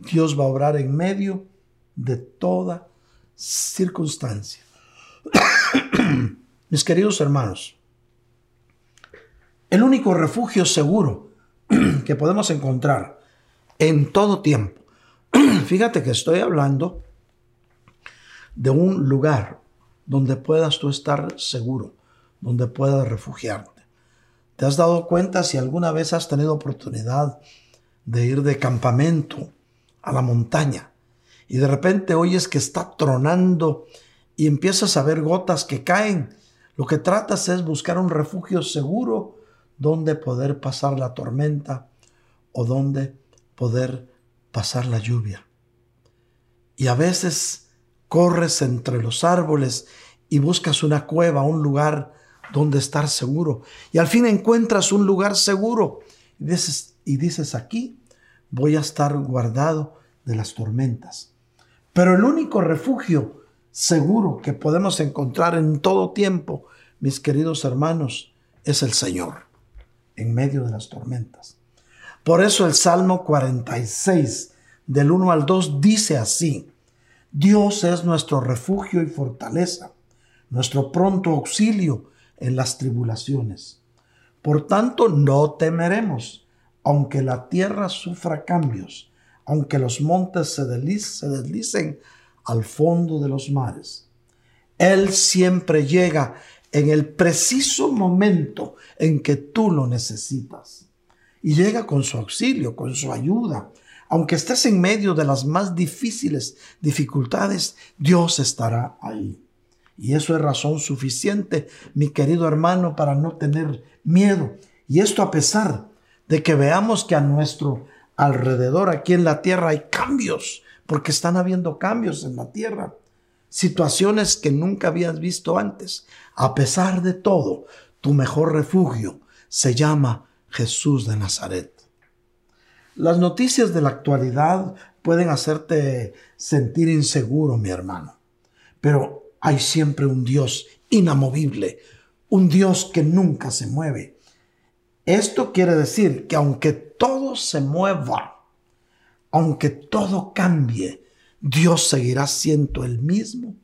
Dios va a obrar en medio de toda circunstancia. Mis queridos hermanos, el único refugio seguro que podemos encontrar en todo tiempo, fíjate que estoy hablando de un lugar donde puedas tú estar seguro, donde puedas refugiarte. ¿Te has dado cuenta si alguna vez has tenido oportunidad de ir de campamento a la montaña y de repente oyes que está tronando y empiezas a ver gotas que caen? Lo que tratas es buscar un refugio seguro donde poder pasar la tormenta o donde poder pasar la lluvia. Y a veces corres entre los árboles y buscas una cueva, un lugar donde estar seguro. Y al fin encuentras un lugar seguro. Y dices, y dices, aquí voy a estar guardado de las tormentas. Pero el único refugio seguro que podemos encontrar en todo tiempo, mis queridos hermanos, es el Señor, en medio de las tormentas. Por eso el Salmo 46, del 1 al 2, dice así, Dios es nuestro refugio y fortaleza, nuestro pronto auxilio en las tribulaciones. Por tanto, no temeremos, aunque la tierra sufra cambios, aunque los montes se, deslicen al fondo de los mares. Él siempre llega en el preciso momento en que tú lo necesitas. Y llega con su auxilio, con su ayuda. Aunque estés en medio de las más difíciles dificultades, Dios estará ahí. Y eso es razón suficiente, mi querido hermano, para no tener miedo. Y esto a pesar de que veamos que a nuestro alrededor, aquí en la tierra, hay cambios, porque están habiendo cambios en la tierra, situaciones que nunca habías visto antes. A pesar de todo, tu mejor refugio se llama Jesús de Nazaret. Las noticias de la actualidad pueden hacerte sentir inseguro, mi hermano, pero hay siempre un Dios inamovible, un Dios que nunca se mueve. Esto quiere decir que aunque todo se mueva, aunque todo cambie, Dios seguirá siendo el mismo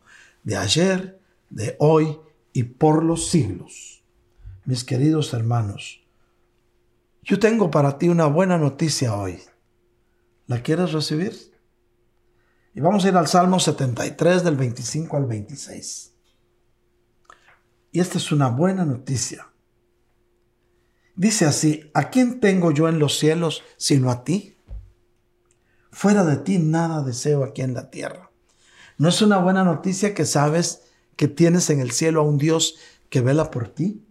de ayer, de hoy y por los siglos. Mis queridos hermanos, yo tengo para ti una buena noticia hoy. ¿La quieres recibir? Y vamos a ir al Salmo 73 del 25 al 26. Y esta es una buena noticia. Dice así, ¿a quién tengo yo en los cielos sino a ti? Fuera de ti nada deseo aquí en la tierra. ¿No es una buena noticia que sabes que tienes en el cielo a un Dios que vela por ti?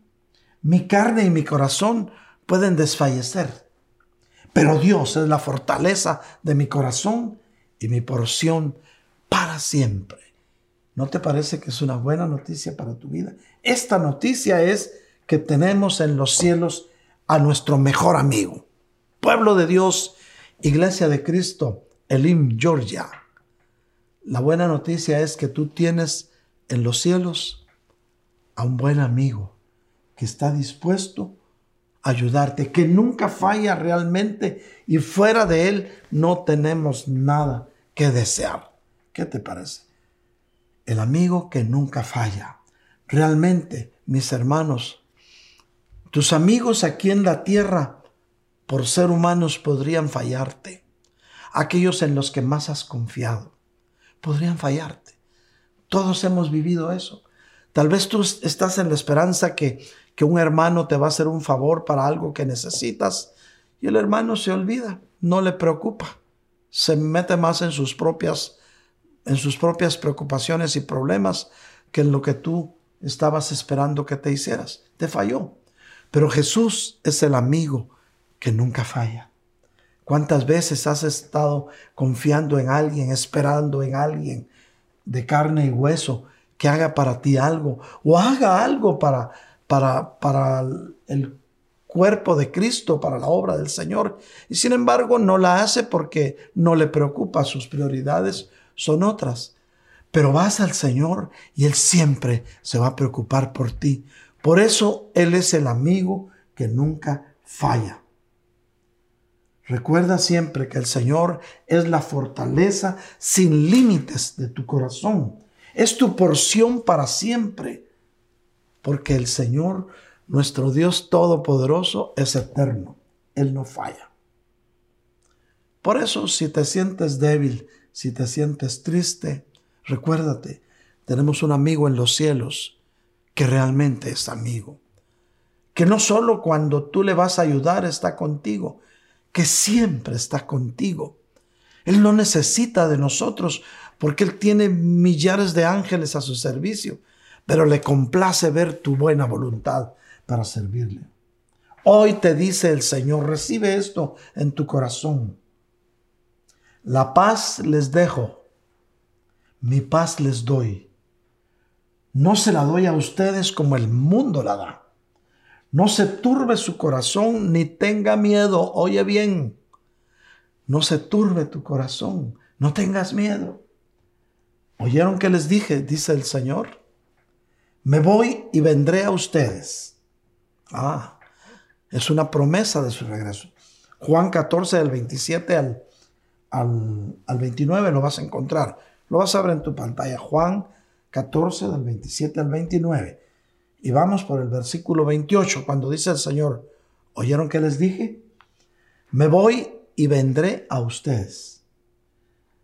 Mi carne y mi corazón pueden desfallecer, pero Dios es la fortaleza de mi corazón y mi porción para siempre. ¿No te parece que es una buena noticia para tu vida? Esta noticia es que tenemos en los cielos a nuestro mejor amigo. Pueblo de Dios, Iglesia de Cristo, Elim, Georgia. La buena noticia es que tú tienes en los cielos a un buen amigo que está dispuesto a ayudarte, que nunca falla realmente y fuera de él no tenemos nada que desear. ¿Qué te parece? El amigo que nunca falla. Realmente, mis hermanos, tus amigos aquí en la tierra, por ser humanos, podrían fallarte. Aquellos en los que más has confiado, podrían fallarte. Todos hemos vivido eso. Tal vez tú estás en la esperanza que, que un hermano te va a hacer un favor para algo que necesitas y el hermano se olvida, no le preocupa se mete más en sus propias en sus propias preocupaciones y problemas que en lo que tú estabas esperando que te hicieras. Te falló. Pero Jesús es el amigo que nunca falla. ¿Cuántas veces has estado confiando en alguien, esperando en alguien de carne y hueso que haga para ti algo o haga algo para, para, para el cuerpo de Cristo para la obra del Señor. Y sin embargo no la hace porque no le preocupa, sus prioridades son otras. Pero vas al Señor y Él siempre se va a preocupar por ti. Por eso Él es el amigo que nunca falla. Recuerda siempre que el Señor es la fortaleza sin límites de tu corazón. Es tu porción para siempre. Porque el Señor nuestro Dios Todopoderoso es eterno. Él no falla. Por eso, si te sientes débil, si te sientes triste, recuérdate, tenemos un amigo en los cielos que realmente es amigo. Que no solo cuando tú le vas a ayudar está contigo, que siempre está contigo. Él no necesita de nosotros porque Él tiene millares de ángeles a su servicio, pero le complace ver tu buena voluntad para servirle. Hoy te dice el Señor, recibe esto en tu corazón. La paz les dejo, mi paz les doy. No se la doy a ustedes como el mundo la da. No se turbe su corazón ni tenga miedo. Oye bien, no se turbe tu corazón, no tengas miedo. ¿Oyeron que les dije? Dice el Señor. Me voy y vendré a ustedes Ah, es una promesa de su regreso. Juan 14, del 27 al, al, 29 lo vas a encontrar. Lo vas a ver en tu pantalla. Juan 14, del 27 al 29. Y vamos por el versículo 28, cuando dice el Señor, ¿oyeron que les dije? me voy y vendré a ustedes.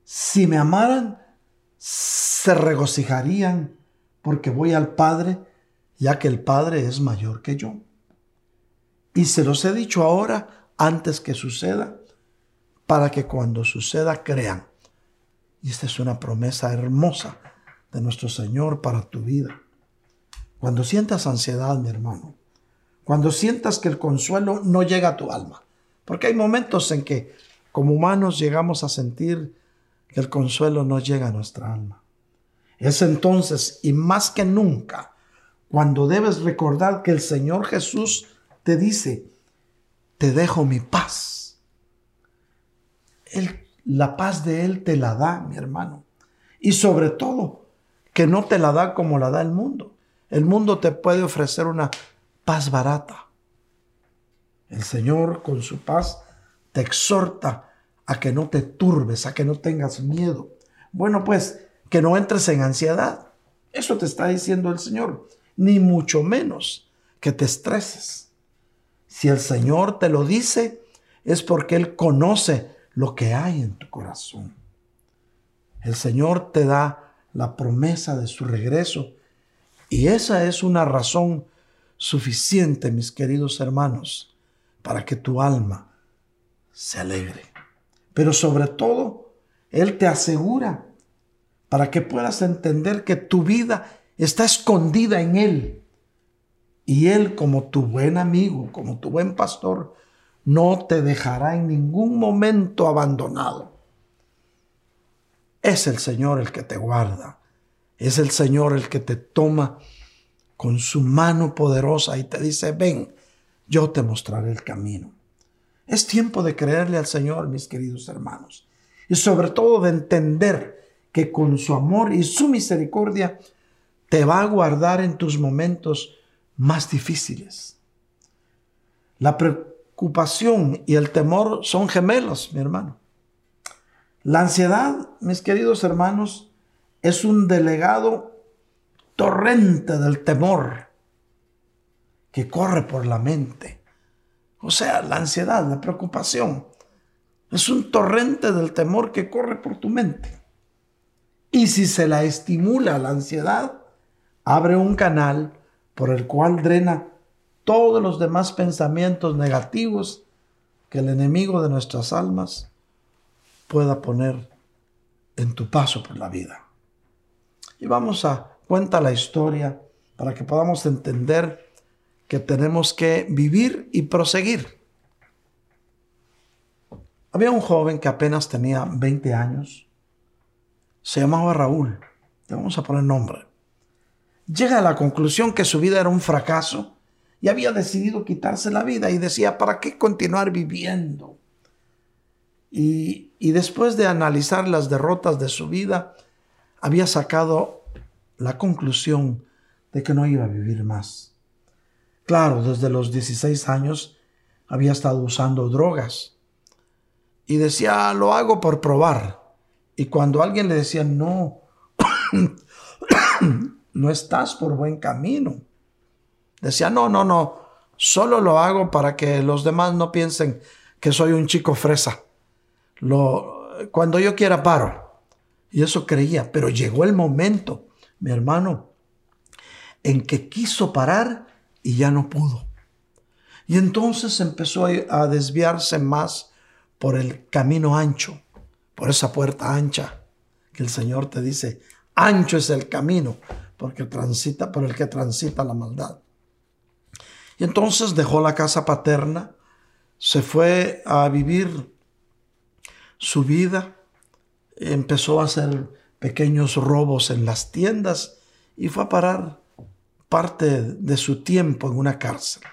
Si me amaran, se regocijarían porque voy al Padre, ya que el Padre es mayor que yo. Y se los he dicho ahora antes que suceda, para que cuando suceda crean. Y esta es una promesa hermosa de nuestro Señor para tu vida. Cuando sientas ansiedad, mi hermano, cuando sientas que el consuelo no llega a tu alma, porque hay momentos en que como humanos llegamos a sentir que el consuelo no llega a nuestra alma. Es entonces, y más que nunca, cuando debes recordar que el Señor Jesús te dice, te dejo mi paz. la paz de Él te la da, mi hermano. Y sobre todo, que no te la da como la da el mundo. El mundo te puede ofrecer una paz barata. El Señor con su paz te exhorta a que no te turbes, a que no tengas miedo. Bueno, pues que no entres en ansiedad. Eso te está diciendo el Señor. Ni mucho menos que te estreses. Si el Señor te lo dice, es porque Él conoce lo que hay en tu corazón. El Señor te da la promesa de su regreso y esa es una razón suficiente, mis queridos hermanos, para que tu alma se alegre. Pero sobre todo, Él te asegura para que puedas entender que tu vida está escondida en Él y Él, como tu buen amigo, como tu buen pastor, no te dejará en ningún momento abandonado. Es el Señor el que te guarda. Es el Señor el que te toma con su mano poderosa y te dice, ven, yo te mostraré el camino. Es tiempo de creerle al Señor, mis queridos hermanos. Y sobre todo de entender que con su amor y su misericordia te va a guardar en tus momentos más difíciles. La preocupación y el temor son gemelos, mi hermano. La ansiedad, mis queridos hermanos, es un delegado torrente del temor que corre por la mente. O sea, la ansiedad, la preocupación, es un torrente del temor que corre por tu mente. Y si se la estimula la ansiedad, abre un canal por el cual drena todos los demás pensamientos negativos que el enemigo de nuestras almas pueda poner en tu paso por la vida. Y vamos a cuenta la historia para que podamos entender que tenemos que vivir y proseguir. Había un joven que apenas tenía 20 años, se llamaba Raúl, le vamos a poner nombre llega a la conclusión que su vida era un fracaso y había decidido quitarse la vida y decía, ¿para qué continuar viviendo? Y, después de analizar las derrotas de su vida, había sacado la conclusión de que no iba a vivir más. Claro, desde los 16 años había estado usando drogas y decía, lo hago por probar. Y cuando alguien le decía, no, no estás por buen camino. Decía, no, no, no, solo lo hago para que los demás no piensen que soy un chico fresa. Cuando yo quiera paro. Y eso creía, pero llegó el momento, mi hermano, en que quiso parar y ya no pudo. Y entonces empezó a desviarse más por el camino ancho, por esa puerta ancha que el Señor te dice, ancho es el camino, porque transita por el que transita la maldad. Y entonces dejó la casa paterna, se fue a vivir su vida, empezó a hacer pequeños robos en las tiendas y fue a parar parte de su tiempo en una cárcel.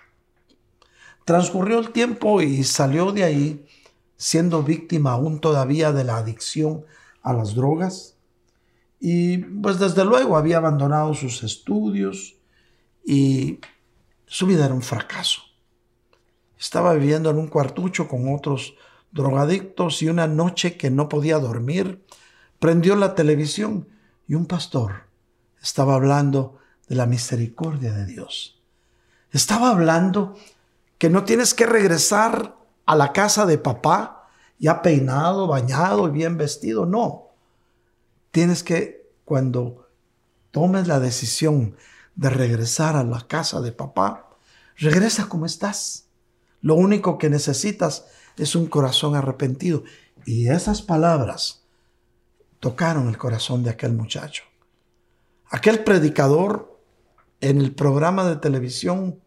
Transcurrió el tiempo y salió de ahí siendo víctima aún todavía de la adicción a las drogas y pues desde luego había abandonado sus estudios y su vida era un fracaso. Estaba viviendo en un cuartucho con otros drogadictos y una noche que no podía dormir, prendió la televisión y un pastor estaba hablando de la misericordia de Dios. Estaba hablando que no tienes que regresar a la casa de papá, ya peinado, bañado y bien vestido. No. Tienes que, cuando tomes la decisión de regresar a la casa de papá, regresa como estás. Lo único que necesitas es un corazón arrepentido. Y esas palabras tocaron el corazón de aquel muchacho. Aquel predicador en el programa de televisión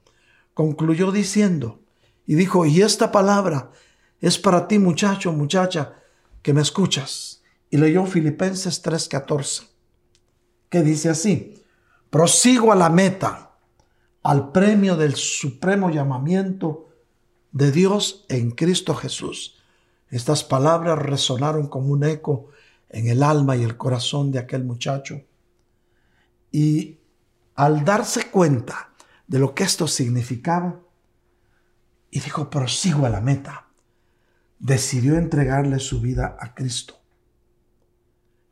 concluyó diciendo, y dijo, y esta palabra es para ti muchacho, muchacha, que me escuchas. Y leyó Filipenses 3:14, que dice así, prosigo a la meta, al premio del supremo llamamiento de Dios en Cristo Jesús. Estas palabras resonaron como un eco en el alma y el corazón de aquel muchacho. Y al darse cuenta de lo que esto significaba, y dijo, prosigo a la meta, decidió entregarle su vida a Cristo.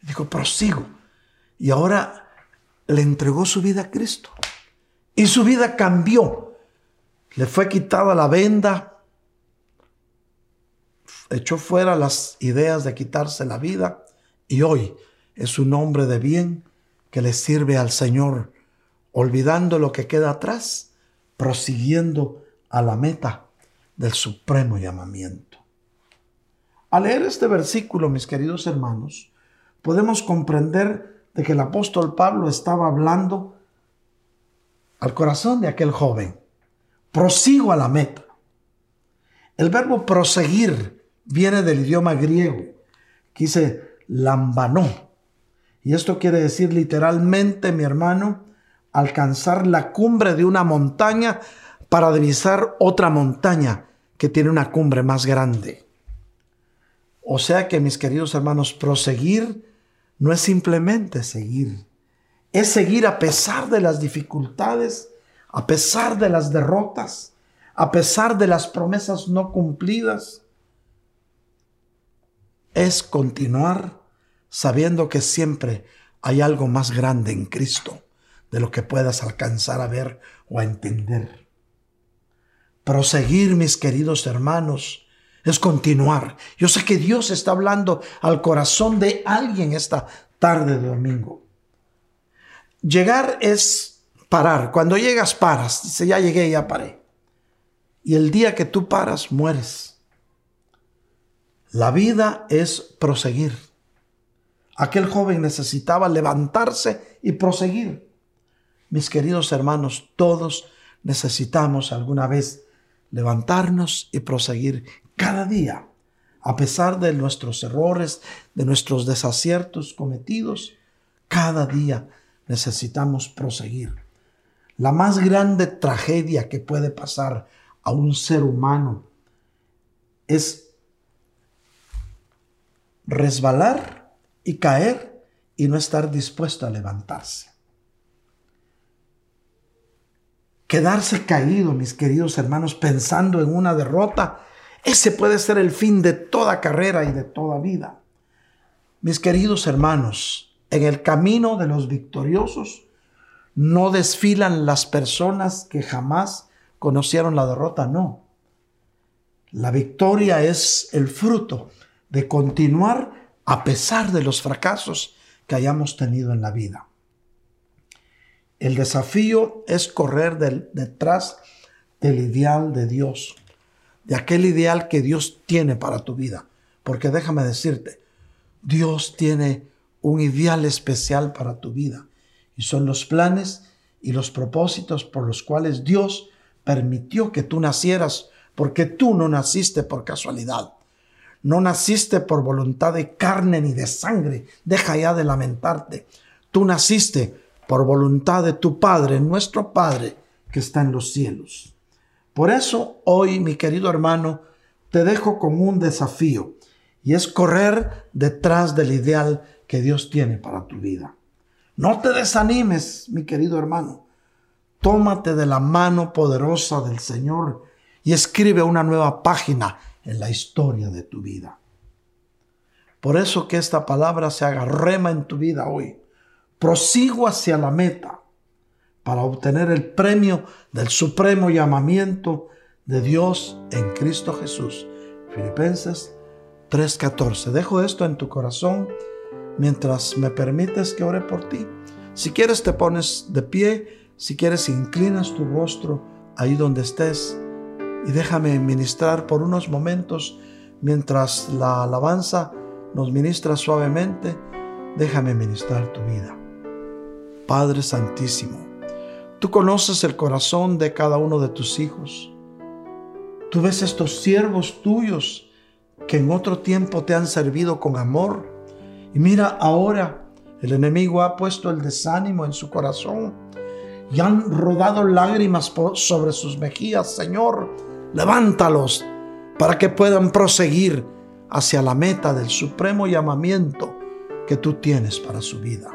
Dijo, prosigo. Y ahora le entregó su vida a Cristo. Y su vida cambió. Le fue quitada la venda, echó fuera las ideas de quitarse la vida y hoy es un hombre de bien que le sirve al Señor, olvidando lo que queda atrás, prosiguiendo a la meta del supremo llamamiento. Al leer este versículo, mis queridos hermanos, podemos comprender de que el apóstol Pablo estaba hablando al corazón de aquel joven. Prosigo a la meta. El verbo proseguir viene del idioma griego, que dice lambanó. Y esto quiere decir literalmente, mi hermano, alcanzar la cumbre de una montaña para divisar otra montaña que tiene una cumbre más grande. O sea que, mis queridos hermanos, proseguir no es simplemente seguir, es seguir a pesar de las dificultades, a pesar de las derrotas, a pesar de las promesas no cumplidas. Es continuar sabiendo que siempre hay algo más grande en Cristo de lo que puedas alcanzar a ver o a entender. Proseguir, mis queridos hermanos, es continuar. Yo sé que Dios está hablando al corazón de alguien esta tarde de domingo. Llegar es parar. Cuando llegas, paras. Dice, ya llegué, ya paré. Y el día que tú paras, mueres. La vida es proseguir. Aquel joven necesitaba levantarse y proseguir. Mis queridos hermanos, todos necesitamos alguna vez levantarnos y proseguir cada día, a pesar de nuestros errores, de nuestros desaciertos cometidos, cada día necesitamos proseguir. La más grande tragedia que puede pasar a un ser humano es resbalar y caer y no estar dispuesto a levantarse. quedarse caído, mis queridos hermanos, pensando en una derrota, ese puede ser el fin de toda carrera y de toda vida. Mis queridos hermanos, en el camino de los victoriosos no desfilan las personas que jamás conocieron la derrota, no. La victoria es el fruto de continuar a pesar de los fracasos que hayamos tenido en la vida. El desafío es correr detrás del ideal de Dios, de aquel ideal que Dios tiene para tu vida. Porque déjame decirte, Dios tiene un ideal especial para tu vida y son los planes y los propósitos por los cuales Dios permitió que tú nacieras, porque tú no naciste por casualidad. No naciste por voluntad de carne ni de sangre. Deja ya de lamentarte. Tú naciste por voluntad de tu Padre, nuestro Padre que está en los cielos. Por eso hoy, mi querido hermano, te dejo con un desafío y es correr detrás del ideal que Dios tiene para tu vida. No te desanimes, mi querido hermano. Tómate de la mano poderosa del Señor y escribe una nueva página en la historia de tu vida. Por eso que esta palabra se haga rema en tu vida hoy prosigo hacia la meta para obtener el premio del supremo llamamiento de Dios en Cristo Jesús. Filipenses 3:14. Dejo esto en tu corazón mientras me permites que ore por ti. Si quieres te pones de pie, si quieres inclinas tu rostro ahí donde estés y déjame ministrar por unos momentos mientras la alabanza nos ministra suavemente, déjame ministrar tu vida. Padre Santísimo, tú conoces el corazón de cada uno de tus hijos. Tú ves estos siervos tuyos que en otro tiempo te han servido con amor. Y mira, ahora el enemigo ha puesto el desánimo en su corazón y han rodado lágrimas sobre sus mejillas. Señor, levántalos para que puedan proseguir hacia la meta del supremo llamamiento que tú tienes para su vida.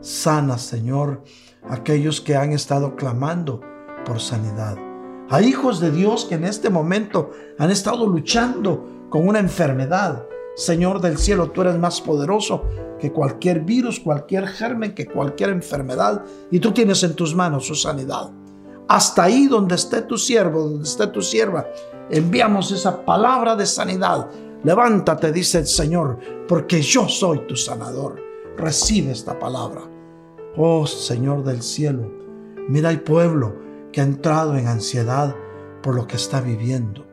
Sana, Señor, aquellos que han estado clamando por sanidad. Hay hijos de Dios que en este momento han estado luchando con una enfermedad. Señor del cielo, tú eres más poderoso que cualquier virus, cualquier germen, que cualquier enfermedad, y tú tienes en tus manos su sanidad. Hasta ahí donde esté tu siervo, donde esté tu sierva, enviamos esa palabra de sanidad. Levántate, dice el Señor, porque yo soy tu sanador. Recibe esta palabra. Oh Señor del cielo, mira el pueblo que ha entrado en ansiedad por lo que está viviendo.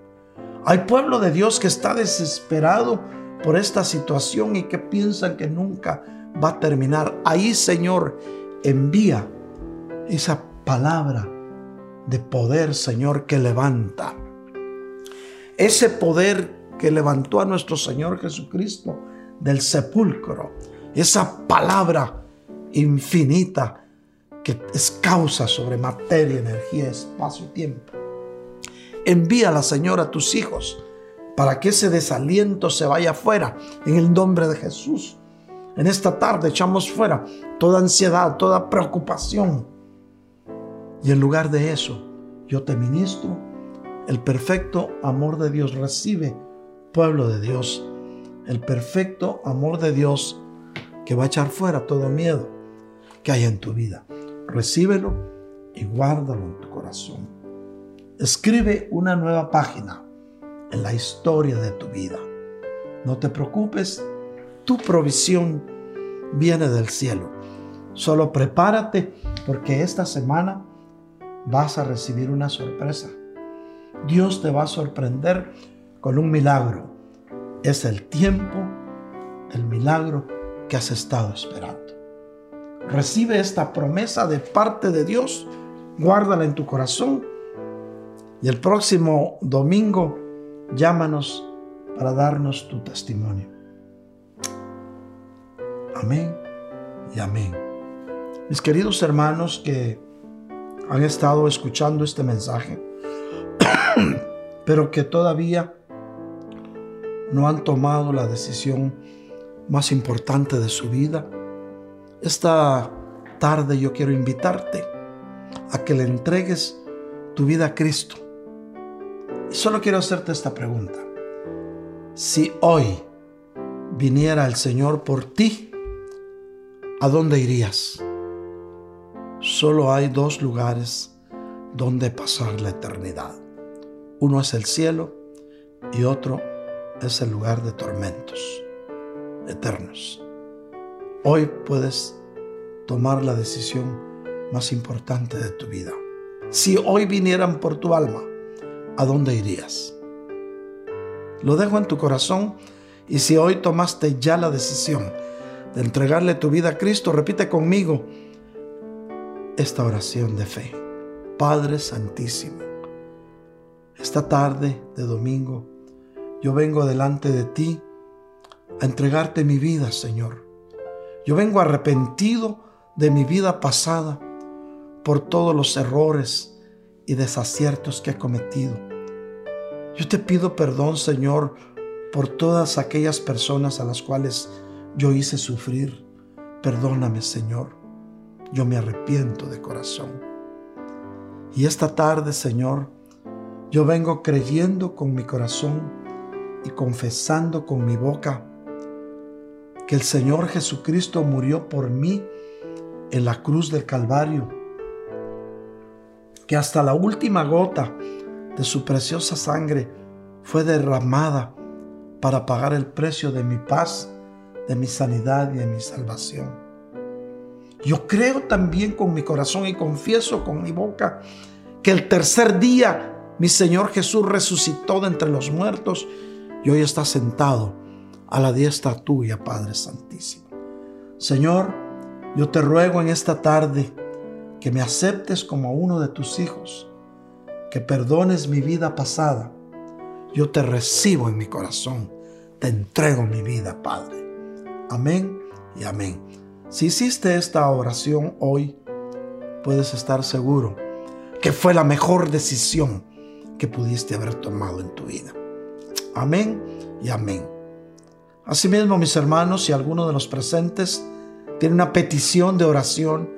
Hay pueblo de Dios que está desesperado por esta situación y que piensan que nunca va a terminar. Ahí, Señor, envía esa palabra de poder, Señor, que levanta. Ese poder que levantó a nuestro Señor Jesucristo del sepulcro. Esa palabra infinita que es causa sobre materia, energía, espacio, tiempo. Envíala, Señor, a tus hijos para que ese desaliento se vaya fuera en el nombre de Jesús. En esta tarde echamos fuera toda ansiedad, toda preocupación, y en lugar de eso, yo te ministro el perfecto amor de Dios. Recibe, pueblo de Dios, el perfecto amor de Dios que va a echar fuera todo miedo que hay en tu vida. Recíbelo y guárdalo en tu corazón. Escribe una nueva página en la historia de tu vida. No te preocupes, tu provisión viene del cielo. Solo prepárate porque esta semana vas a recibir una sorpresa. Dios te va a sorprender con un milagro. Es el tiempo, el milagro que has estado esperando. Recibe esta promesa de parte de Dios, guárdala en tu corazón y el próximo domingo llámanos para darnos tu testimonio. Amén y amén. Mis queridos hermanos que han estado escuchando este mensaje, pero que todavía no han tomado la decisión más importante de su vida. Esta tarde yo quiero invitarte a que le entregues tu vida a Cristo. Y solo quiero hacerte esta pregunta. Si hoy viniera el Señor por ti, ¿a dónde irías? Solo hay dos lugares donde pasar la eternidad. Uno es el cielo y otro es el lugar de tormentos eternos. Hoy puedes tomar la decisión más importante de tu vida. Si hoy vinieran por tu alma, ¿a dónde irías? Lo dejo en tu corazón y si hoy tomaste ya la decisión de entregarle tu vida a Cristo, repite conmigo, esta oración de fe. Padre Santísimo, esta tarde de domingo, yo vengo delante de ti a entregarte mi vida, Señor. Yo vengo arrepentido de mi vida pasada por todos los errores y desaciertos que he cometido. Yo te pido perdón, Señor, por todas aquellas personas a las cuales yo hice sufrir. Perdóname, Señor yo me arrepiento de corazón. Y esta tarde, Señor, yo vengo creyendo con mi corazón y confesando con mi boca que el Señor Jesucristo murió por mí en la cruz del Calvario, que hasta la última gota de su preciosa sangre fue derramada para pagar el precio de mi paz, de mi sanidad y de mi salvación. Yo creo también con mi corazón y confieso con mi boca que el tercer día mi Señor Jesús resucitó de entre los muertos y hoy está sentado a la diestra tuya, Padre Santísimo. Señor, yo te ruego en esta tarde que me aceptes como uno de tus hijos, que perdones mi vida pasada. Yo te recibo en mi corazón, te entrego mi vida, Padre. Amén y amén. Si hiciste esta oración hoy, puedes estar seguro que fue la mejor decisión que pudiste haber tomado en tu vida. Amén y amén. Asimismo, mis hermanos, si alguno de los presentes tiene una petición de oración,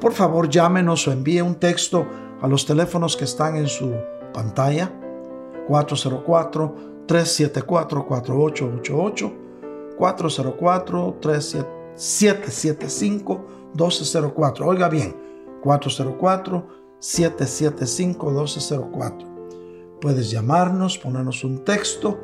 por favor llámenos o envíe un texto a los teléfonos que están en su pantalla. 404-374-4888, 404-775-1204. Oiga bien, 404-775-1204. Puedes llamarnos, ponernos un texto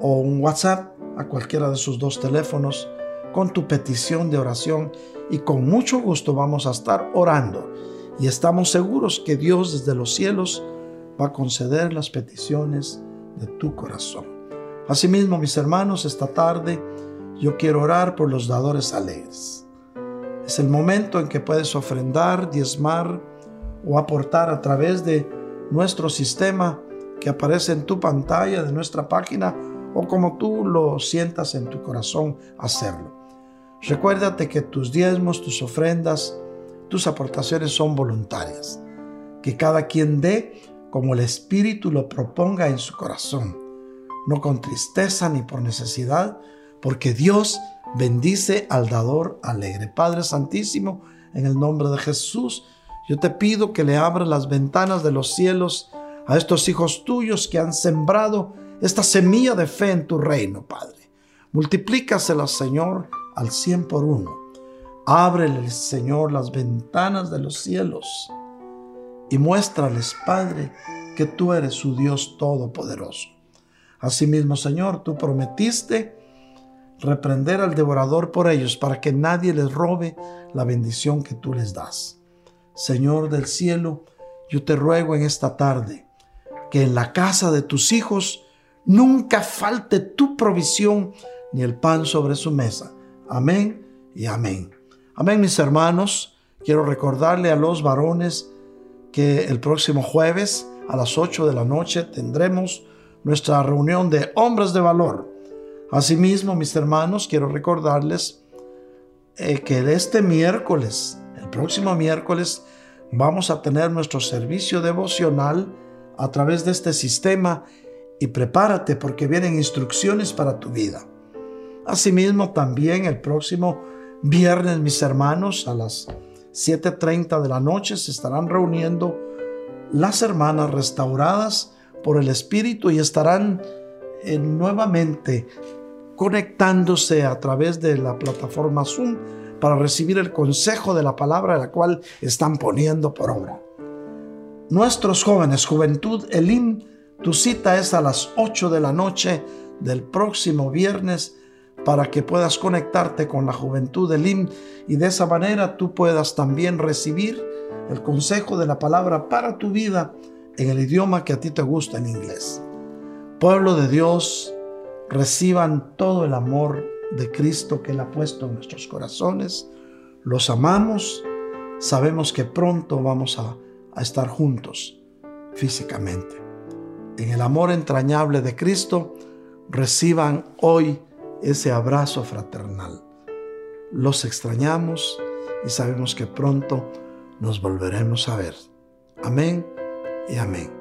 o un WhatsApp a cualquiera de sus dos teléfonos con tu petición de oración y con mucho gusto vamos a estar orando. Y estamos seguros que Dios desde los cielos va a conceder las peticiones de tu corazón. Asimismo, mis hermanos, esta tarde yo quiero orar por los dadores alegres. Es el momento en que puedes ofrendar, diezmar o aportar a través de nuestro sistema que aparece en tu pantalla de nuestra página o como tú lo sientas en tu corazón hacerlo. Recuérdate que tus diezmos, tus ofrendas, tus aportaciones son voluntarias. Que cada quien dé como el Espíritu lo proponga en su corazón, no con tristeza ni por necesidad, porque Dios bendice al dador alegre. Padre Santísimo, en el nombre de Jesús, yo te pido que le abras las ventanas de los cielos a estos hijos tuyos que han sembrado esta semilla de fe en tu reino, Padre. Multiplícasela, Señor, al cien por uno. Ábrele, Señor, las ventanas de los cielos y muéstrales, Padre, que tú eres su Dios todopoderoso. Asimismo, Señor, tú prometiste reprender al devorador por ellos para que nadie les robe la bendición que tú les das. Señor del cielo, yo te ruego en esta tarde que en la casa de tus hijos nunca falte tu provisión ni el pan sobre su mesa. Amén y amén. Amén, mis hermanos. Quiero recordarle a los varones que el próximo jueves a las 8 de la noche tendremos nuestra reunión de hombres de valor. Asimismo, mis hermanos, quiero recordarles eh, que este miércoles, el próximo miércoles, vamos a tener nuestro servicio devocional a través de este sistema y prepárate porque vienen instrucciones para tu vida. Asimismo, también el próximo viernes, mis hermanos, a las 7.30 de la noche se estarán reuniendo las hermanas restauradas por el Espíritu y estarán nuevamente conectándose a través de la plataforma Zoom para recibir el consejo de la palabra la cual están poniendo por obra. Nuestros jóvenes, Juventud Elim, tu cita es a las 8 de la noche del próximo viernes para que puedas conectarte con la juventud del IM y de esa manera tú puedas también recibir el consejo de la palabra para tu vida en el idioma que a ti te gusta en inglés. Pueblo de Dios, reciban todo el amor de Cristo que Él ha puesto en nuestros corazones. Los amamos, sabemos que pronto vamos a, a estar juntos físicamente. En el amor entrañable de Cristo, reciban hoy ese abrazo fraternal. Los extrañamos y sabemos que pronto nos volveremos a ver. Amén y amén.